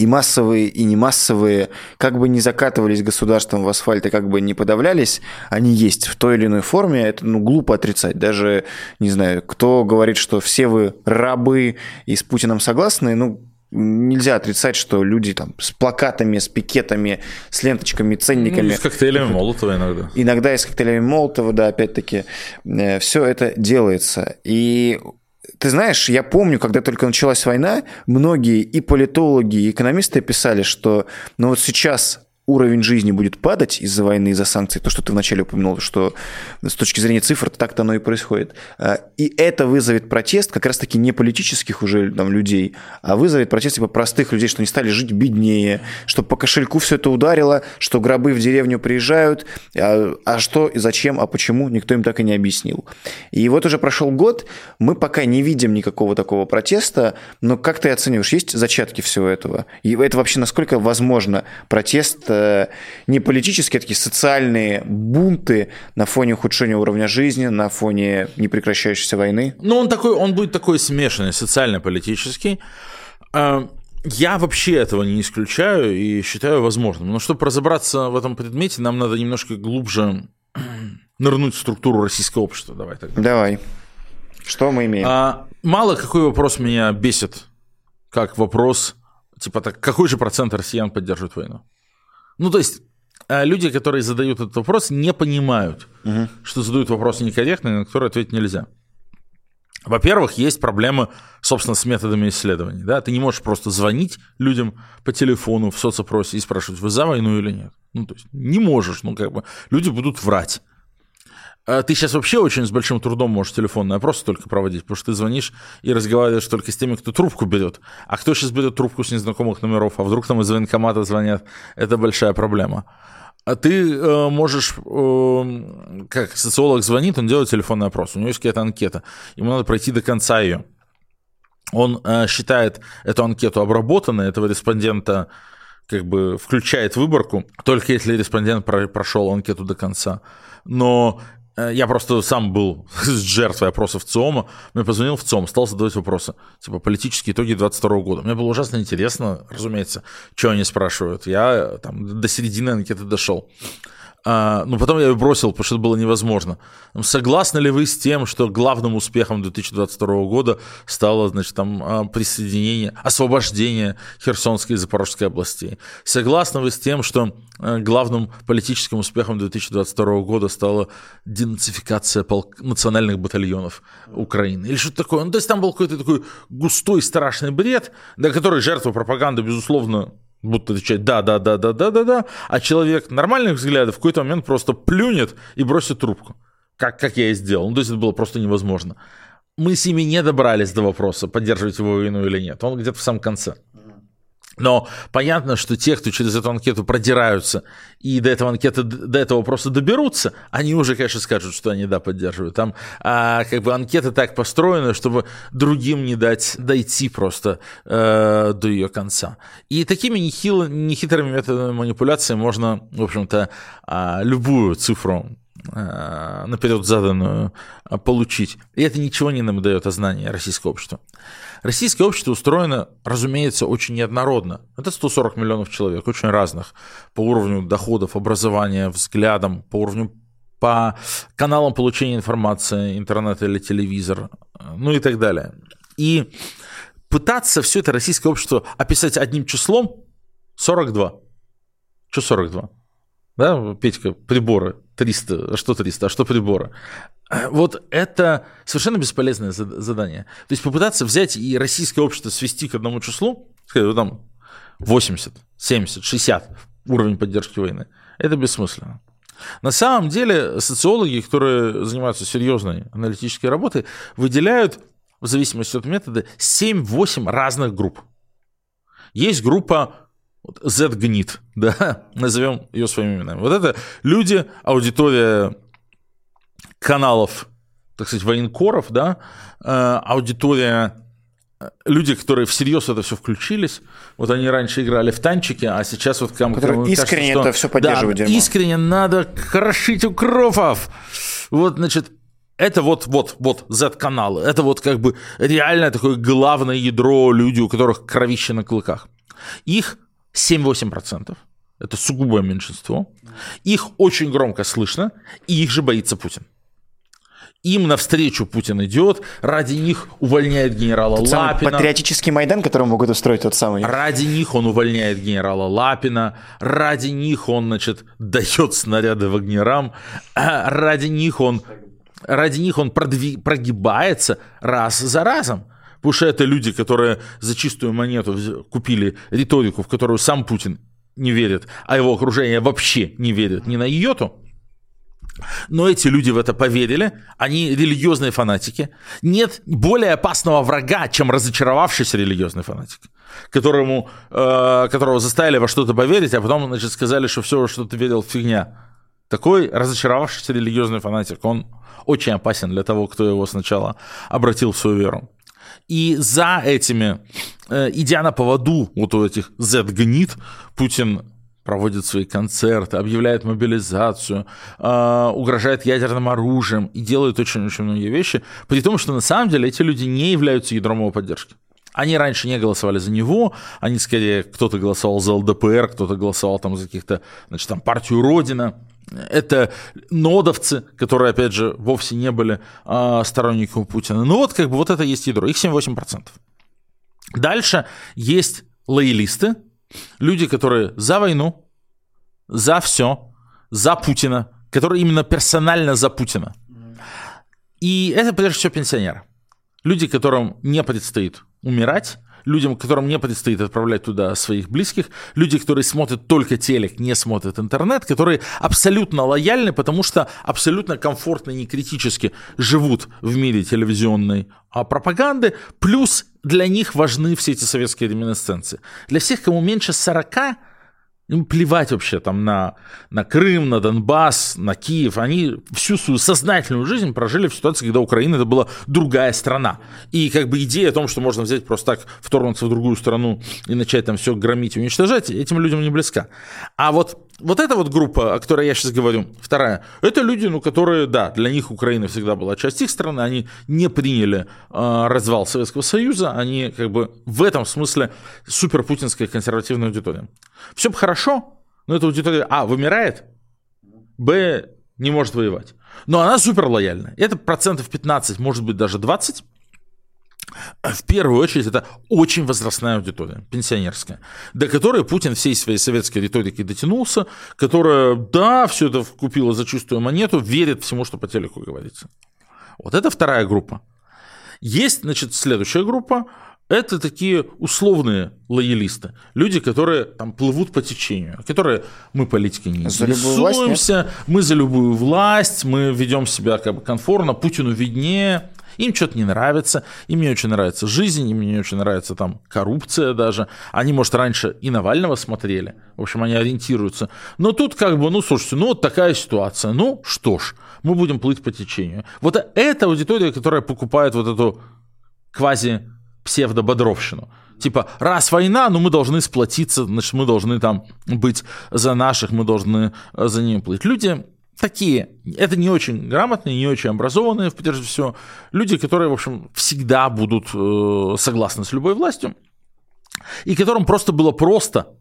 S1: и массовые, и не массовые, как бы не закатывались государством в асфальт и как бы не подавлялись, они есть в той или иной форме, это ну, глупо отрицать. Даже, не знаю, кто говорит, что все вы рабы и с Путиным согласны, ну, нельзя отрицать, что люди там с плакатами, с пикетами, с ленточками, ценниками. Ну,
S2: с коктейлями Молотова иногда.
S1: Иногда и с коктейлями Молотова, да, опять-таки. Э, Все это делается. И ты знаешь, я помню, когда только началась война, многие и политологи, и экономисты писали, что ну вот сейчас уровень жизни будет падать из-за войны, из-за санкций, то, что ты вначале упомянул, что с точки зрения цифр так-то оно и происходит. А, и это вызовет протест как раз-таки не политических уже там, людей, а вызовет протест типа простых людей, что они стали жить беднее, что по кошельку все это ударило, что гробы в деревню приезжают, а, а что и зачем, а почему, никто им так и не объяснил. И вот уже прошел год, мы пока не видим никакого такого протеста, но как ты оцениваешь, есть зачатки всего этого? И это вообще насколько возможно протест э, не политические, а такие социальные бунты на фоне ухудшения уровня жизни, на фоне непрекращающейся войны?
S2: Ну, он такой, он будет такой смешанный, социально-политический. А, я вообще этого не исключаю и считаю возможным. Но чтобы разобраться в этом предмете, нам надо немножко глубже [clears throat] нырнуть в структуру российского общества. Давай тогда.
S1: Давай. Что мы имеем? А,
S2: мало какой вопрос меня бесит, как вопрос, типа так, какой же процент россиян поддерживает войну? Ну, то есть э, люди, которые задают этот вопрос, не понимают, угу. что задают вопросы некорректные, на которые ответить нельзя. Во-первых, есть проблемы, собственно, с методами исследований. Да? Ты не можешь просто звонить людям по телефону в соцопросе и спрашивать, вы за войну или нет. Ну, то есть не можешь, ну, как бы, люди будут врать. А ты сейчас вообще очень с большим трудом можешь телефонный опрос только проводить, потому что ты звонишь и разговариваешь только с теми, кто трубку берет. А кто сейчас берет трубку с незнакомых номеров, а вдруг там из военкомата звонят, это большая проблема. А ты э, можешь, э, как социолог звонит, он делает телефонный опрос, у него есть какая-то анкета, ему надо пройти до конца ее. Он э, считает эту анкету обработанной, этого респондента как бы включает выборку, только если респондент прошел анкету до конца. Но я просто сам был [laughs] с жертвой опросов ЦИОМа. Мне позвонил в ЦИОМ, стал задавать вопросы. Типа политические итоги 22 года. Мне было ужасно интересно, разумеется, что они спрашивают. Я э, там до середины анкеты дошел. А, но потом я ее бросил, потому что это было невозможно. Согласны ли вы с тем, что главным успехом 2022 года стало, значит, там а, присоединение, освобождение Херсонской и Запорожской областей? Согласны вы с тем, что а, главным политическим успехом 2022 года стала денацификация полк... национальных батальонов Украины? Или что-то такое? Ну, то есть там был какой-то такой густой страшный бред, до который жертва пропаганды, безусловно, будут отвечать да, да, да, да, да, да, да, а человек нормальных взглядов в какой-то момент просто плюнет и бросит трубку, как, как я и сделал. Ну, то есть это было просто невозможно. Мы с ними не добрались до вопроса, поддерживать его войну или нет. Он где-то в самом конце. Но понятно, что те, кто через эту анкету продираются и до этого анкеты, до этого просто доберутся, они уже, конечно, скажут, что они, да, поддерживают. Там а, как бы анкета так построена, чтобы другим не дать дойти просто э, до ее конца. И такими нехило, нехитрыми методами манипуляции можно, в общем-то, э, любую цифру э, наперед заданную э, получить. И это ничего не нам дает о знании российского общества. Российское общество устроено, разумеется, очень неоднородно. Это 140 миллионов человек, очень разных по уровню доходов, образования, взглядам, по уровню по каналам получения информации, интернет или телевизор, ну и так далее. И пытаться все это российское общество описать одним числом 42. Что 42? Да, Петька, приборы 300, а что 300, а что приборы? Вот это совершенно бесполезное задание. То есть попытаться взять и российское общество свести к одному числу, вот там 80, 70, 60 уровень поддержки войны, это бессмысленно. На самом деле социологи, которые занимаются серьезной аналитической работой, выделяют в зависимости от метода 7-8 разных групп. Есть группа Z-гнит, [laughs] да, назовем ее своими именами. Вот это люди, аудитория каналов, так сказать, военкоров, да, э, аудитория э, люди, которые всерьез это все включились, вот они раньше играли в танчики, а сейчас вот
S1: кому искренне кажется, что, это все поддерживают.
S2: Да, искренне надо крошить укропов. Вот, значит, это вот, вот, вот Z-каналы. Это вот как бы реально такое главное ядро люди, у которых кровище на клыках. Их 7-8%. Это сугубое меньшинство. Их очень громко слышно, и их же боится Путин. Им навстречу Путин идет, ради них увольняет генерала
S1: Тот
S2: Лапина.
S1: патриотический Майдан, который могут устроить тот самый.
S2: Ради них он увольняет генерала Лапина, ради них он, значит, дает снаряды вагнерам, [clears throat] ради них он, ради них он продви, прогибается раз за разом. Потому что это люди, которые за чистую монету купили риторику, в которую сам Путин не верит, а его окружение вообще не верит ни на йоту. Но эти люди в это поверили, они религиозные фанатики. Нет более опасного врага, чем разочаровавшийся религиозный фанатик, которому, э, которого заставили во что-то поверить, а потом значит, сказали, что все, что ты верил, фигня. Такой разочаровавшийся религиозный фанатик, он очень опасен для того, кто его сначала обратил в свою веру. И за этими, э, идя на поводу вот у этих Z-гнит, Путин проводит свои концерты, объявляет мобилизацию, э, угрожает ядерным оружием и делает очень-очень многие вещи, при том, что на самом деле эти люди не являются ядром его поддержки. Они раньше не голосовали за него, они скорее, кто-то голосовал за ЛДПР, кто-то голосовал там за каких-то, значит, там партию Родина. Это нодовцы, которые, опять же, вовсе не были э, сторонниками Путина. Ну вот, как бы, вот это есть ядро, их 7-8%. Дальше есть лоялисты, Люди, которые за войну, за все, за Путина, которые именно персонально за Путина. И это прежде всего пенсионеры. Люди, которым не предстоит умирать, людям, которым не предстоит отправлять туда своих близких, люди, которые смотрят только телек, не смотрят интернет, которые абсолютно лояльны, потому что абсолютно комфортно и не критически живут в мире телевизионной а, пропаганды, плюс для них важны все эти советские реминесценции. Для всех, кому меньше 40, им плевать вообще там на, на Крым, на Донбасс, на Киев. Они всю свою сознательную жизнь прожили в ситуации, когда Украина это была другая страна. И как бы идея о том, что можно взять просто так, вторгнуться в другую страну и начать там все громить и уничтожать, этим людям не близка. А вот вот эта вот группа, о которой я сейчас говорю, вторая, это люди, ну, которые, да, для них Украина всегда была часть их страны, они не приняли э, развал Советского Союза, они как бы в этом смысле суперпутинская консервативная аудитория. Все бы хорошо, но эта аудитория, а, вымирает, б, не может воевать. Но она супер лояльна. Это процентов 15, может быть даже 20 в первую очередь это очень возрастная аудитория, пенсионерская, до которой Путин всей своей советской риторикой дотянулся, которая, да, все это купила за чистую монету, верит всему, что по телеку говорится. Вот это вторая группа. Есть, значит, следующая группа, это такие условные лоялисты. Люди, которые там плывут по течению, которые мы политикой не интересуемся, мы за любую власть, мы ведем себя как бы конформно, Путину виднее, им что-то не нравится, им не очень нравится жизнь, им не очень нравится там коррупция даже. Они, может, раньше и Навального смотрели. В общем, они ориентируются. Но тут как бы, ну, слушайте, ну, вот такая ситуация. Ну, что ж, мы будем плыть по течению. Вот это аудитория, которая покупает вот эту квази псевдободровщину. Типа, раз война, ну мы должны сплотиться, значит, мы должны там быть за наших, мы должны за ними плыть. Люди такие, это не очень грамотные, не очень образованные, прежде всего, люди, которые, в общем, всегда будут э, согласны с любой властью, и которым просто было просто,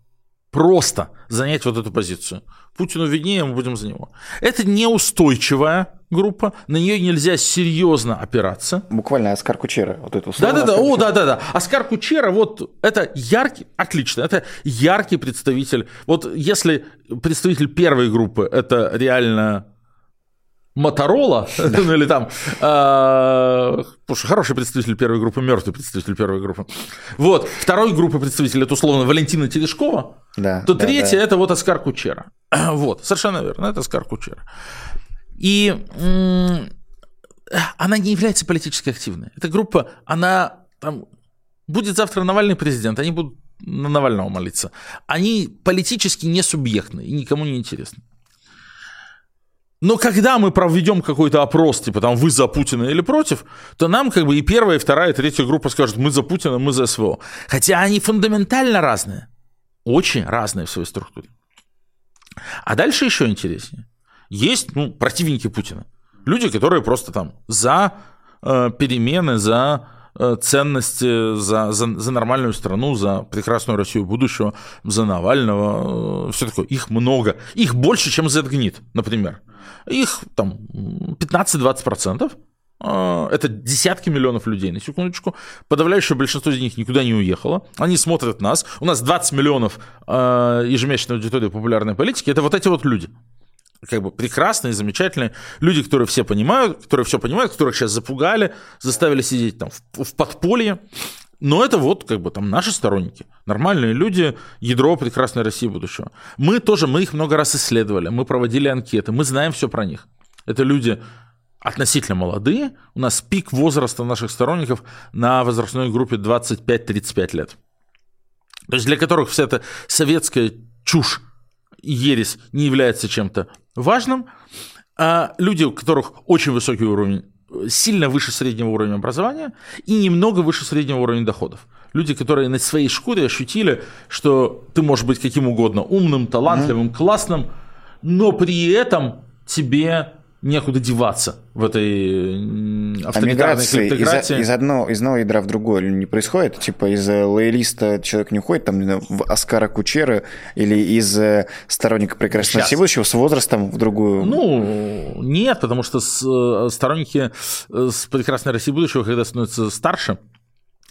S2: просто занять вот эту позицию. Путину виднее, мы будем за него. Это неустойчивая группа, на нее нельзя серьезно опираться.
S1: Буквально Оскар Кучера, вот это
S2: Да-да-да, о, да-да-да. Оскар Кучера, вот это яркий, отлично, это яркий представитель. Вот если представитель первой группы, это реально Моторола, [laughs] [laughs] ну или там, э, хороший представитель первой группы, мертвый представитель первой группы. Вот, второй группы представителей, это условно Валентина Терешкова,
S1: да,
S2: то
S1: да,
S2: третья
S1: да.
S2: это вот Оскар Кучера. [clears throat] Вот, совершенно верно, это Оскар Кучера. И она не является политически активной. Эта группа, она там, будет завтра Навальный президент, они будут на Навального молиться. Они политически не субъектны и никому не интересны. Но когда мы проведем какой-то опрос, типа там вы за Путина или против, то нам как бы и первая, и вторая, и третья группа скажут, мы за Путина, мы за СВО. Хотя они фундаментально разные. Очень разные в своей структуре. А дальше еще интереснее. Есть ну, противники Путина. Люди, которые просто там за э, перемены, за ценности, за, за, за нормальную страну, за прекрасную Россию будущего, за Навального. Э, все такое. Их много. Их больше, чем Z-гнит, например. Их там 15-20%. А, это десятки миллионов людей, на секундочку. Подавляющее большинство из них никуда не уехало. Они смотрят нас. У нас 20 миллионов э, ежемесячной аудитории популярной политики. Это вот эти вот люди. Как бы прекрасные, замечательные люди, которые все понимают, которые все понимают, которых сейчас запугали, заставили сидеть там в, в подполье. Но это вот как бы там наши сторонники, нормальные люди, ядро прекрасной России будущего. Мы тоже, мы их много раз исследовали, мы проводили анкеты, мы знаем все про них. Это люди относительно молодые. У нас пик возраста наших сторонников на возрастной группе 25-35 лет. То есть для которых вся эта советская чушь ересь не является чем-то важным. А люди, у которых очень высокий уровень, сильно выше среднего уровня образования и немного выше среднего уровня доходов. Люди, которые на своей шкуре ощутили, что ты можешь быть каким угодно умным, талантливым, классным, но при этом тебе некуда деваться в этой авторитарной
S1: криптократии. Из, из, одного, из одного ядра в другое не происходит? Типа из э, лоялиста человек не уходит там, в Оскара Кучера или из э, сторонника прекрасного Сейчас. будущего с возрастом в другую?
S2: Ну, нет, потому что с, э, сторонники с прекрасной России будущего, когда становятся старше,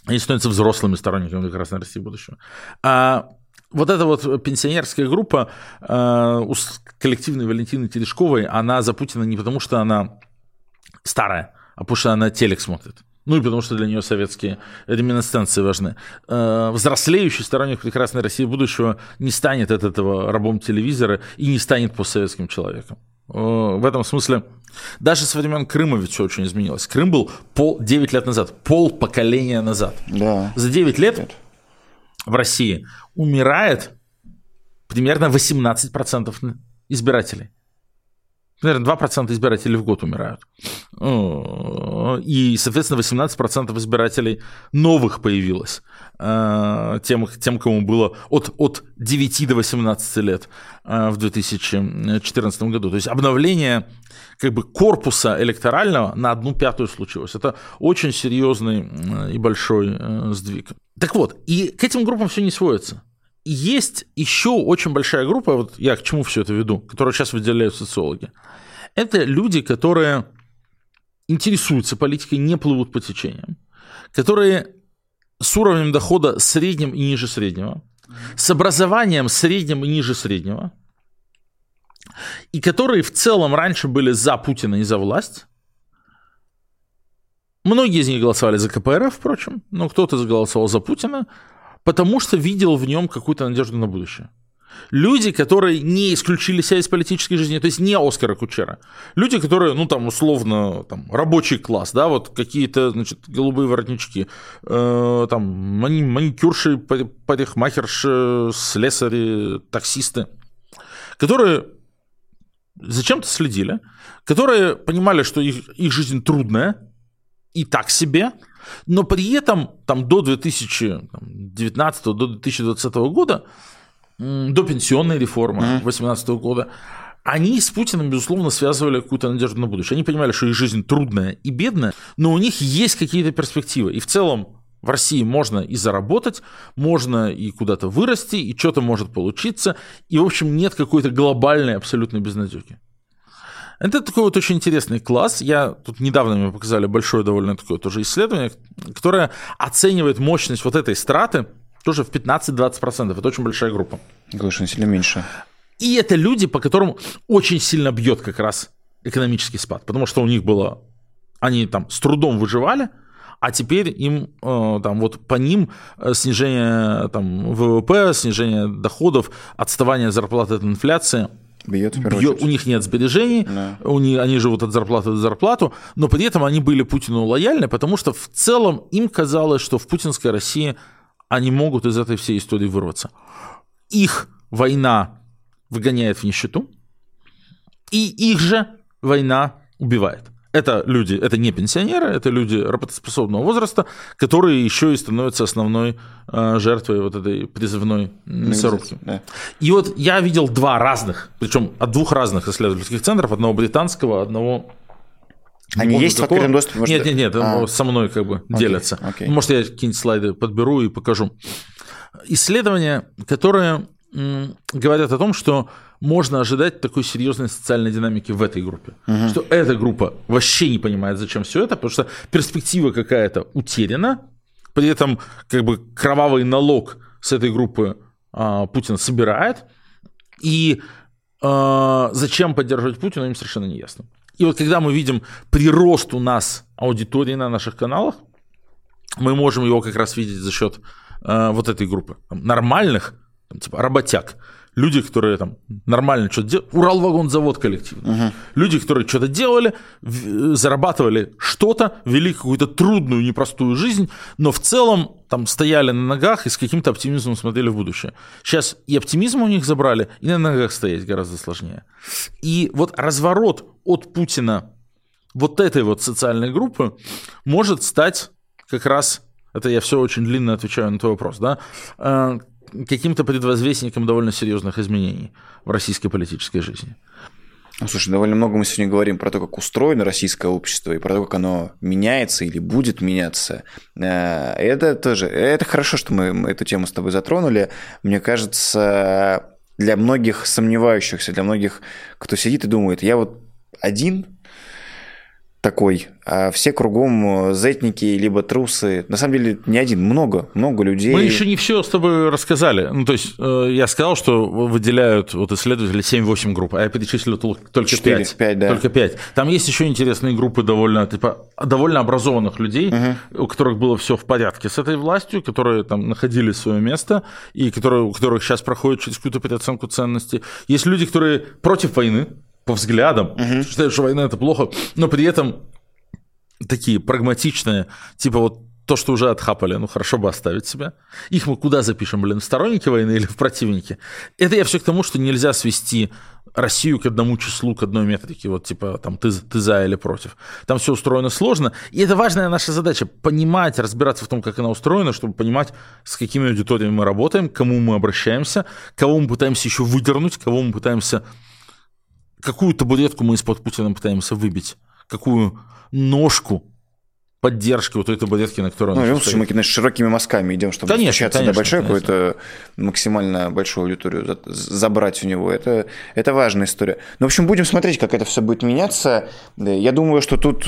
S2: они становятся взрослыми сторонниками прекрасной России будущего. А вот эта вот пенсионерская группа э, у коллективной Валентины Терешковой, она за Путина не потому, что она старая, а потому что она телек смотрит. Ну и потому что для нее советские реминесценции важны. Э, взрослеющий сторонник прекрасной России будущего не станет от этого рабом телевизора и не станет постсоветским человеком. Э, в этом смысле даже со времен Крыма ведь все очень изменилось. Крым был пол, 9 лет назад, пол поколения назад.
S1: Да.
S2: За 9 лет в России умирает примерно 18% избирателей. Наверное, 2% избирателей в год умирают. И, соответственно, 18% избирателей новых появилось. Э, тем, тем кому было от, от 9 до 18 лет э, в 2014 году. То есть обновление как бы корпуса электорального на одну пятую случилось. Это очень серьезный и большой э, сдвиг. Так вот, и к этим группам все не сводится. Есть еще очень большая группа, вот я к чему все это веду, которую сейчас выделяют социологи. Это люди, которые интересуются политикой, не плывут по течениям, которые с уровнем дохода средним и ниже среднего, с образованием средним и ниже среднего, и которые в целом раньше были за Путина и за власть, Многие из них голосовали за КПРФ, впрочем, но кто-то голосовал за Путина, потому что видел в нем какую-то надежду на будущее. Люди, которые не исключили себя из политической жизни, то есть не Оскара Кучера. Люди, которые, ну, там, условно, там, рабочий класс, да, вот какие-то, значит, голубые воротнички, э, там, мани маникюрши, парикмахерши, слесари, таксисты, которые зачем-то следили, которые понимали, что их, их жизнь трудная, и так себе, но при этом там, до 2019 до 2020 года, до пенсионной реформы 2018 mm-hmm. года, они с Путиным, безусловно, связывали какую-то надежду на будущее. Они понимали, что их жизнь трудная и бедная, но у них есть какие-то перспективы. И в целом в России можно и заработать, можно и куда-то вырасти, и что-то может получиться. И, в общем, нет какой-то глобальной абсолютной безнадеги. Это такой вот очень интересный класс. Я тут недавно мне показали большое довольно такое тоже исследование, которое оценивает мощность вот этой страты тоже в 15-20%. Это очень большая группа.
S1: Конечно, сильно меньше.
S2: И это люди, по которым очень сильно бьет как раз экономический спад, потому что у них было, они там с трудом выживали, а теперь им э, там вот по ним э, снижение там ВВП, снижение доходов, отставание зарплаты от инфляции –
S1: Бьет,
S2: бьет, у них нет сбережений, да. у них, они живут от зарплаты до зарплату, но при этом они были Путину лояльны, потому что в целом им казалось, что в путинской России они могут из этой всей истории вырваться. Их война выгоняет в нищету, и их же война убивает. Это люди, это не пенсионеры, это люди работоспособного возраста, которые еще и становятся основной э, жертвой вот этой призывной мясорубки. Да. И вот я видел два разных, причем от двух разных исследовательских центров, одного британского, одного
S1: они есть такого? в открытом доступе?
S2: Может... Нет, нет, нет, а. со мной как бы okay, делятся. Okay. Может, я какие-нибудь слайды подберу и покажу. Исследование, которое говорят о том, что можно ожидать такой серьезной социальной динамики в этой группе. Угу. Что эта группа вообще не понимает, зачем все это, потому что перспектива какая-то утеряна, при этом как бы кровавый налог с этой группы а, Путин собирает, и а, зачем поддерживать Путина, им совершенно не ясно. И вот когда мы видим прирост у нас аудитории на наших каналах, мы можем его как раз видеть за счет а, вот этой группы. Нормальных, типа работяг, люди, которые там нормально что-то делали, Уралвагонзавод коллективно, угу. люди, которые что-то делали, зарабатывали что-то, вели какую-то трудную, непростую жизнь, но в целом там стояли на ногах и с каким-то оптимизмом смотрели в будущее. Сейчас и оптимизм у них забрали, и на ногах стоять гораздо сложнее. И вот разворот от Путина вот этой вот социальной группы может стать как раз это я все очень длинно отвечаю на твой вопрос, да, э, каким-то предвозвестником довольно серьезных изменений в российской политической жизни.
S1: Ну, слушай, довольно много мы сегодня говорим про то, как устроено российское общество и про то, как оно меняется или будет меняться. Э, это тоже, это хорошо, что мы эту тему с тобой затронули. Мне кажется, для многих сомневающихся, для многих, кто сидит и думает, я вот один такой, а все кругом э, зетники, либо трусы. На самом деле не один, много, много людей.
S2: Мы еще не все с тобой рассказали. Ну, то есть э, я сказал, что выделяют вот исследователи 7-8 групп, а я перечислил только 4, 5. 5 да. Только 5. Там есть еще интересные группы довольно, типа, довольно образованных людей, угу. у которых было все в порядке с этой властью, которые там находили свое место и которые, у которых сейчас проходят через какую-то переоценку ценностей. Есть люди, которые против войны, по взглядам, угу. считают, что война это плохо, но при этом такие прагматичные, типа вот то, что уже отхапали, ну хорошо бы оставить себя. Их мы куда запишем, блин, в сторонники войны или в противники? Это я все к тому, что нельзя свести Россию к одному числу, к одной метрике, вот типа там ты, ты за или против. Там все устроено сложно, и это важная наша задача, понимать, разбираться в том, как она устроена, чтобы понимать, с какими аудиториями мы работаем, к кому мы обращаемся, кого мы пытаемся еще выдернуть, кого мы пытаемся какую табуретку мы из-под Путина пытаемся выбить, какую ножку поддержки вот этой табуретки, на которой
S1: ну, он Ну, слушай, мы, конечно, широкими мазками идем, чтобы конечно, достучаться до большой какую-то максимально большую аудиторию забрать у него. Это, это важная история. Ну, в общем, будем смотреть, как это все будет меняться. Я думаю, что тут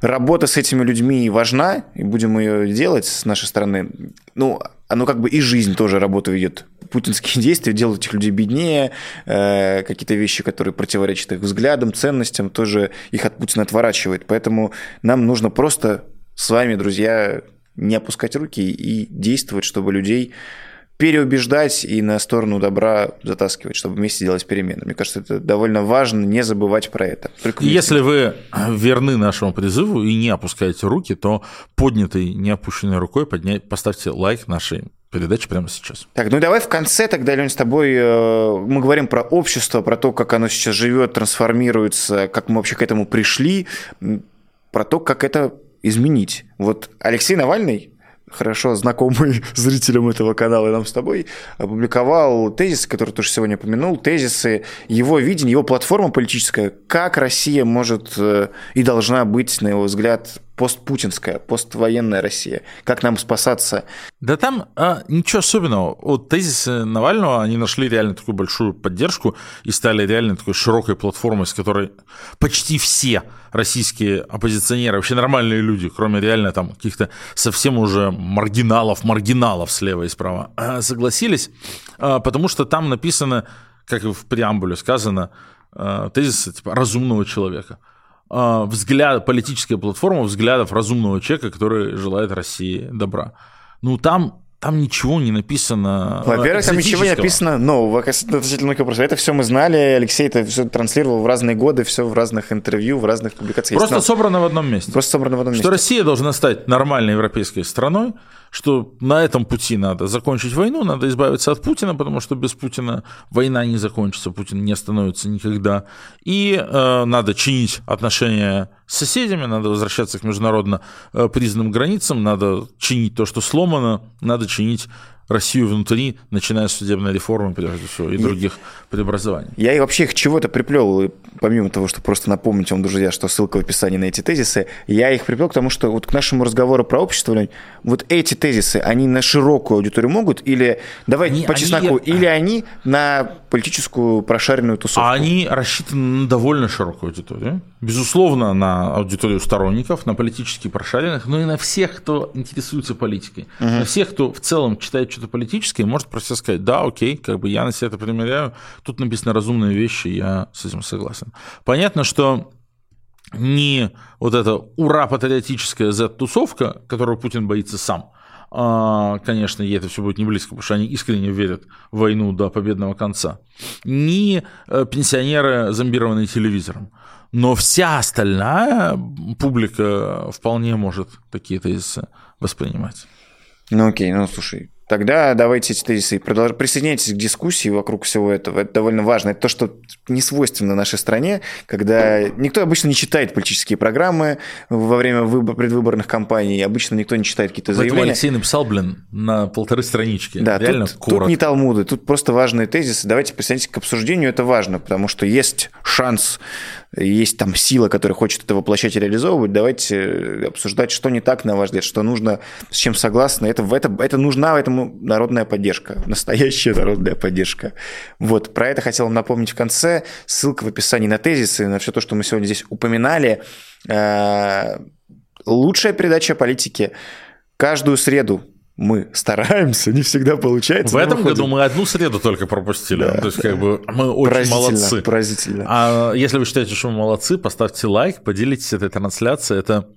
S1: работа с этими людьми важна, и будем ее делать с нашей стороны. Ну, оно как бы и жизнь тоже работу ведет. Путинские [laughs] действия делают этих людей беднее, э, какие-то вещи, которые противоречат их взглядам, ценностям, тоже их от Путина отворачивает. Поэтому нам нужно просто с вами, друзья, не опускать руки и действовать, чтобы людей переубеждать и на сторону добра затаскивать, чтобы вместе делать перемены. Мне кажется, это довольно важно, не забывать про это.
S2: Если вы верны нашему призыву и не опускаете руки, то поднятой, не опущенной рукой поднять, поставьте лайк нашей передаче прямо сейчас.
S1: Так, ну давай в конце тогда, Лень, с тобой э, мы говорим про общество, про то, как оно сейчас живет, трансформируется, как мы вообще к этому пришли, про то, как это изменить. Вот Алексей Навальный хорошо знакомый [laughs] зрителям этого канала и нам с тобой, опубликовал тезисы, которые тоже сегодня упомянул, тезисы, его видение, его платформа политическая, как Россия может э, и должна быть, на его взгляд, постпутинская, поствоенная Россия. Как нам спасаться?
S2: Да там а, ничего особенного. Вот тезисы Навального, они нашли реально такую большую поддержку и стали реально такой широкой платформой, с которой почти все российские оппозиционеры, вообще нормальные люди, кроме реально там каких-то совсем уже маргиналов, маргиналов слева и справа, а, согласились, а, потому что там написано, как и в преамбуле сказано, а, тезисы типа разумного человека – а, взгляд, политическая платформа взглядов разумного человека, который желает России добра. Ну, там там ничего не написано.
S1: Во-первых, там ничего не написано нового относительно вопроса. Это все мы знали, Алексей это все транслировал в разные годы, все в разных интервью, в разных публикациях.
S2: Просто собрано в одном месте.
S1: Просто собрано в одном
S2: месте. Что Россия должна стать нормальной европейской страной, что на этом пути надо закончить войну, надо избавиться от Путина, потому что без Путина война не закончится, Путин не остановится никогда. И э, надо чинить отношения с соседями, надо возвращаться к международно э, признанным границам, надо чинить то, что сломано, надо чинить Россию внутри, начиная с судебной реформы, прежде всего, и, и других преобразований.
S1: Я и вообще их чего-то приплел, помимо того, что просто напомнить вам, друзья, что ссылка в описании на эти тезисы, я их приплел к тому, что вот к нашему разговору про общество, вот эти тезисы, они на широкую аудиторию могут, или, давайте они, по чесноку, они... или они на политическую прошаренную тусовку?
S2: Они рассчитаны на довольно широкую аудиторию. Безусловно, на аудиторию сторонников, на политически прошаренных, но и на всех, кто интересуется политикой. Угу. На всех, кто в целом читает что-то политическое, может просто сказать, да, окей, как бы я на себя это примеряю, тут написаны разумные вещи, я с этим согласен. Понятно, что не вот эта ура-патриотическая Z-тусовка, которую Путин боится сам, а, конечно, ей это все будет не близко, потому что они искренне верят в войну до победного конца, ни э, пенсионеры, зомбированные телевизором. Но вся остальная публика вполне может такие тезисы воспринимать.
S1: Ну окей, ну слушай, Тогда давайте эти тезисы продолж... присоединяйтесь к дискуссии вокруг всего этого. Это довольно важно. Это то, что не свойственно нашей стране, когда никто обычно не читает политические программы во время выбор... предвыборных кампаний. Обычно никто не читает какие-то заявления. Поэтому
S2: Алексей написал, блин, на полторы странички.
S1: Да, Реально тут, тут не талмуды, тут просто важные тезисы. Давайте присоединяйтесь к обсуждению. Это важно, потому что есть шанс есть там сила, которая хочет это воплощать и реализовывать, давайте э, обсуждать, что не так, на ваш взгляд, что нужно, с чем согласны. Это, это, это нужна этому народная поддержка, настоящая народная поддержка. Вот, про это хотел вам напомнить в конце. Ссылка в описании на тезисы, на все то, что мы сегодня здесь упоминали. Э, лучшая передача политики каждую среду мы стараемся, не всегда получается.
S2: В этом выходим. году мы одну среду только пропустили. Да. То есть, как бы мы очень молодцы.
S1: Поразительно.
S2: А если вы считаете, что мы молодцы, поставьте лайк, поделитесь этой трансляцией. Это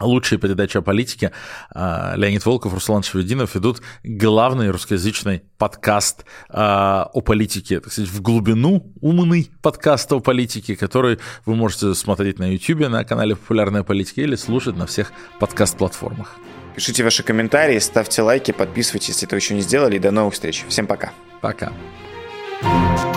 S2: лучшая передача о политике. А, Леонид Волков, Руслан Шевединов ведут главный русскоязычный подкаст а, о политике, так сказать, в глубину умный подкаст о политике, который вы можете смотреть на YouTube, на канале «Популярная политика» или слушать на всех подкаст-платформах.
S1: Пишите ваши комментарии, ставьте лайки, подписывайтесь, если это еще не сделали. И до новых встреч. Всем пока.
S2: Пока. thank you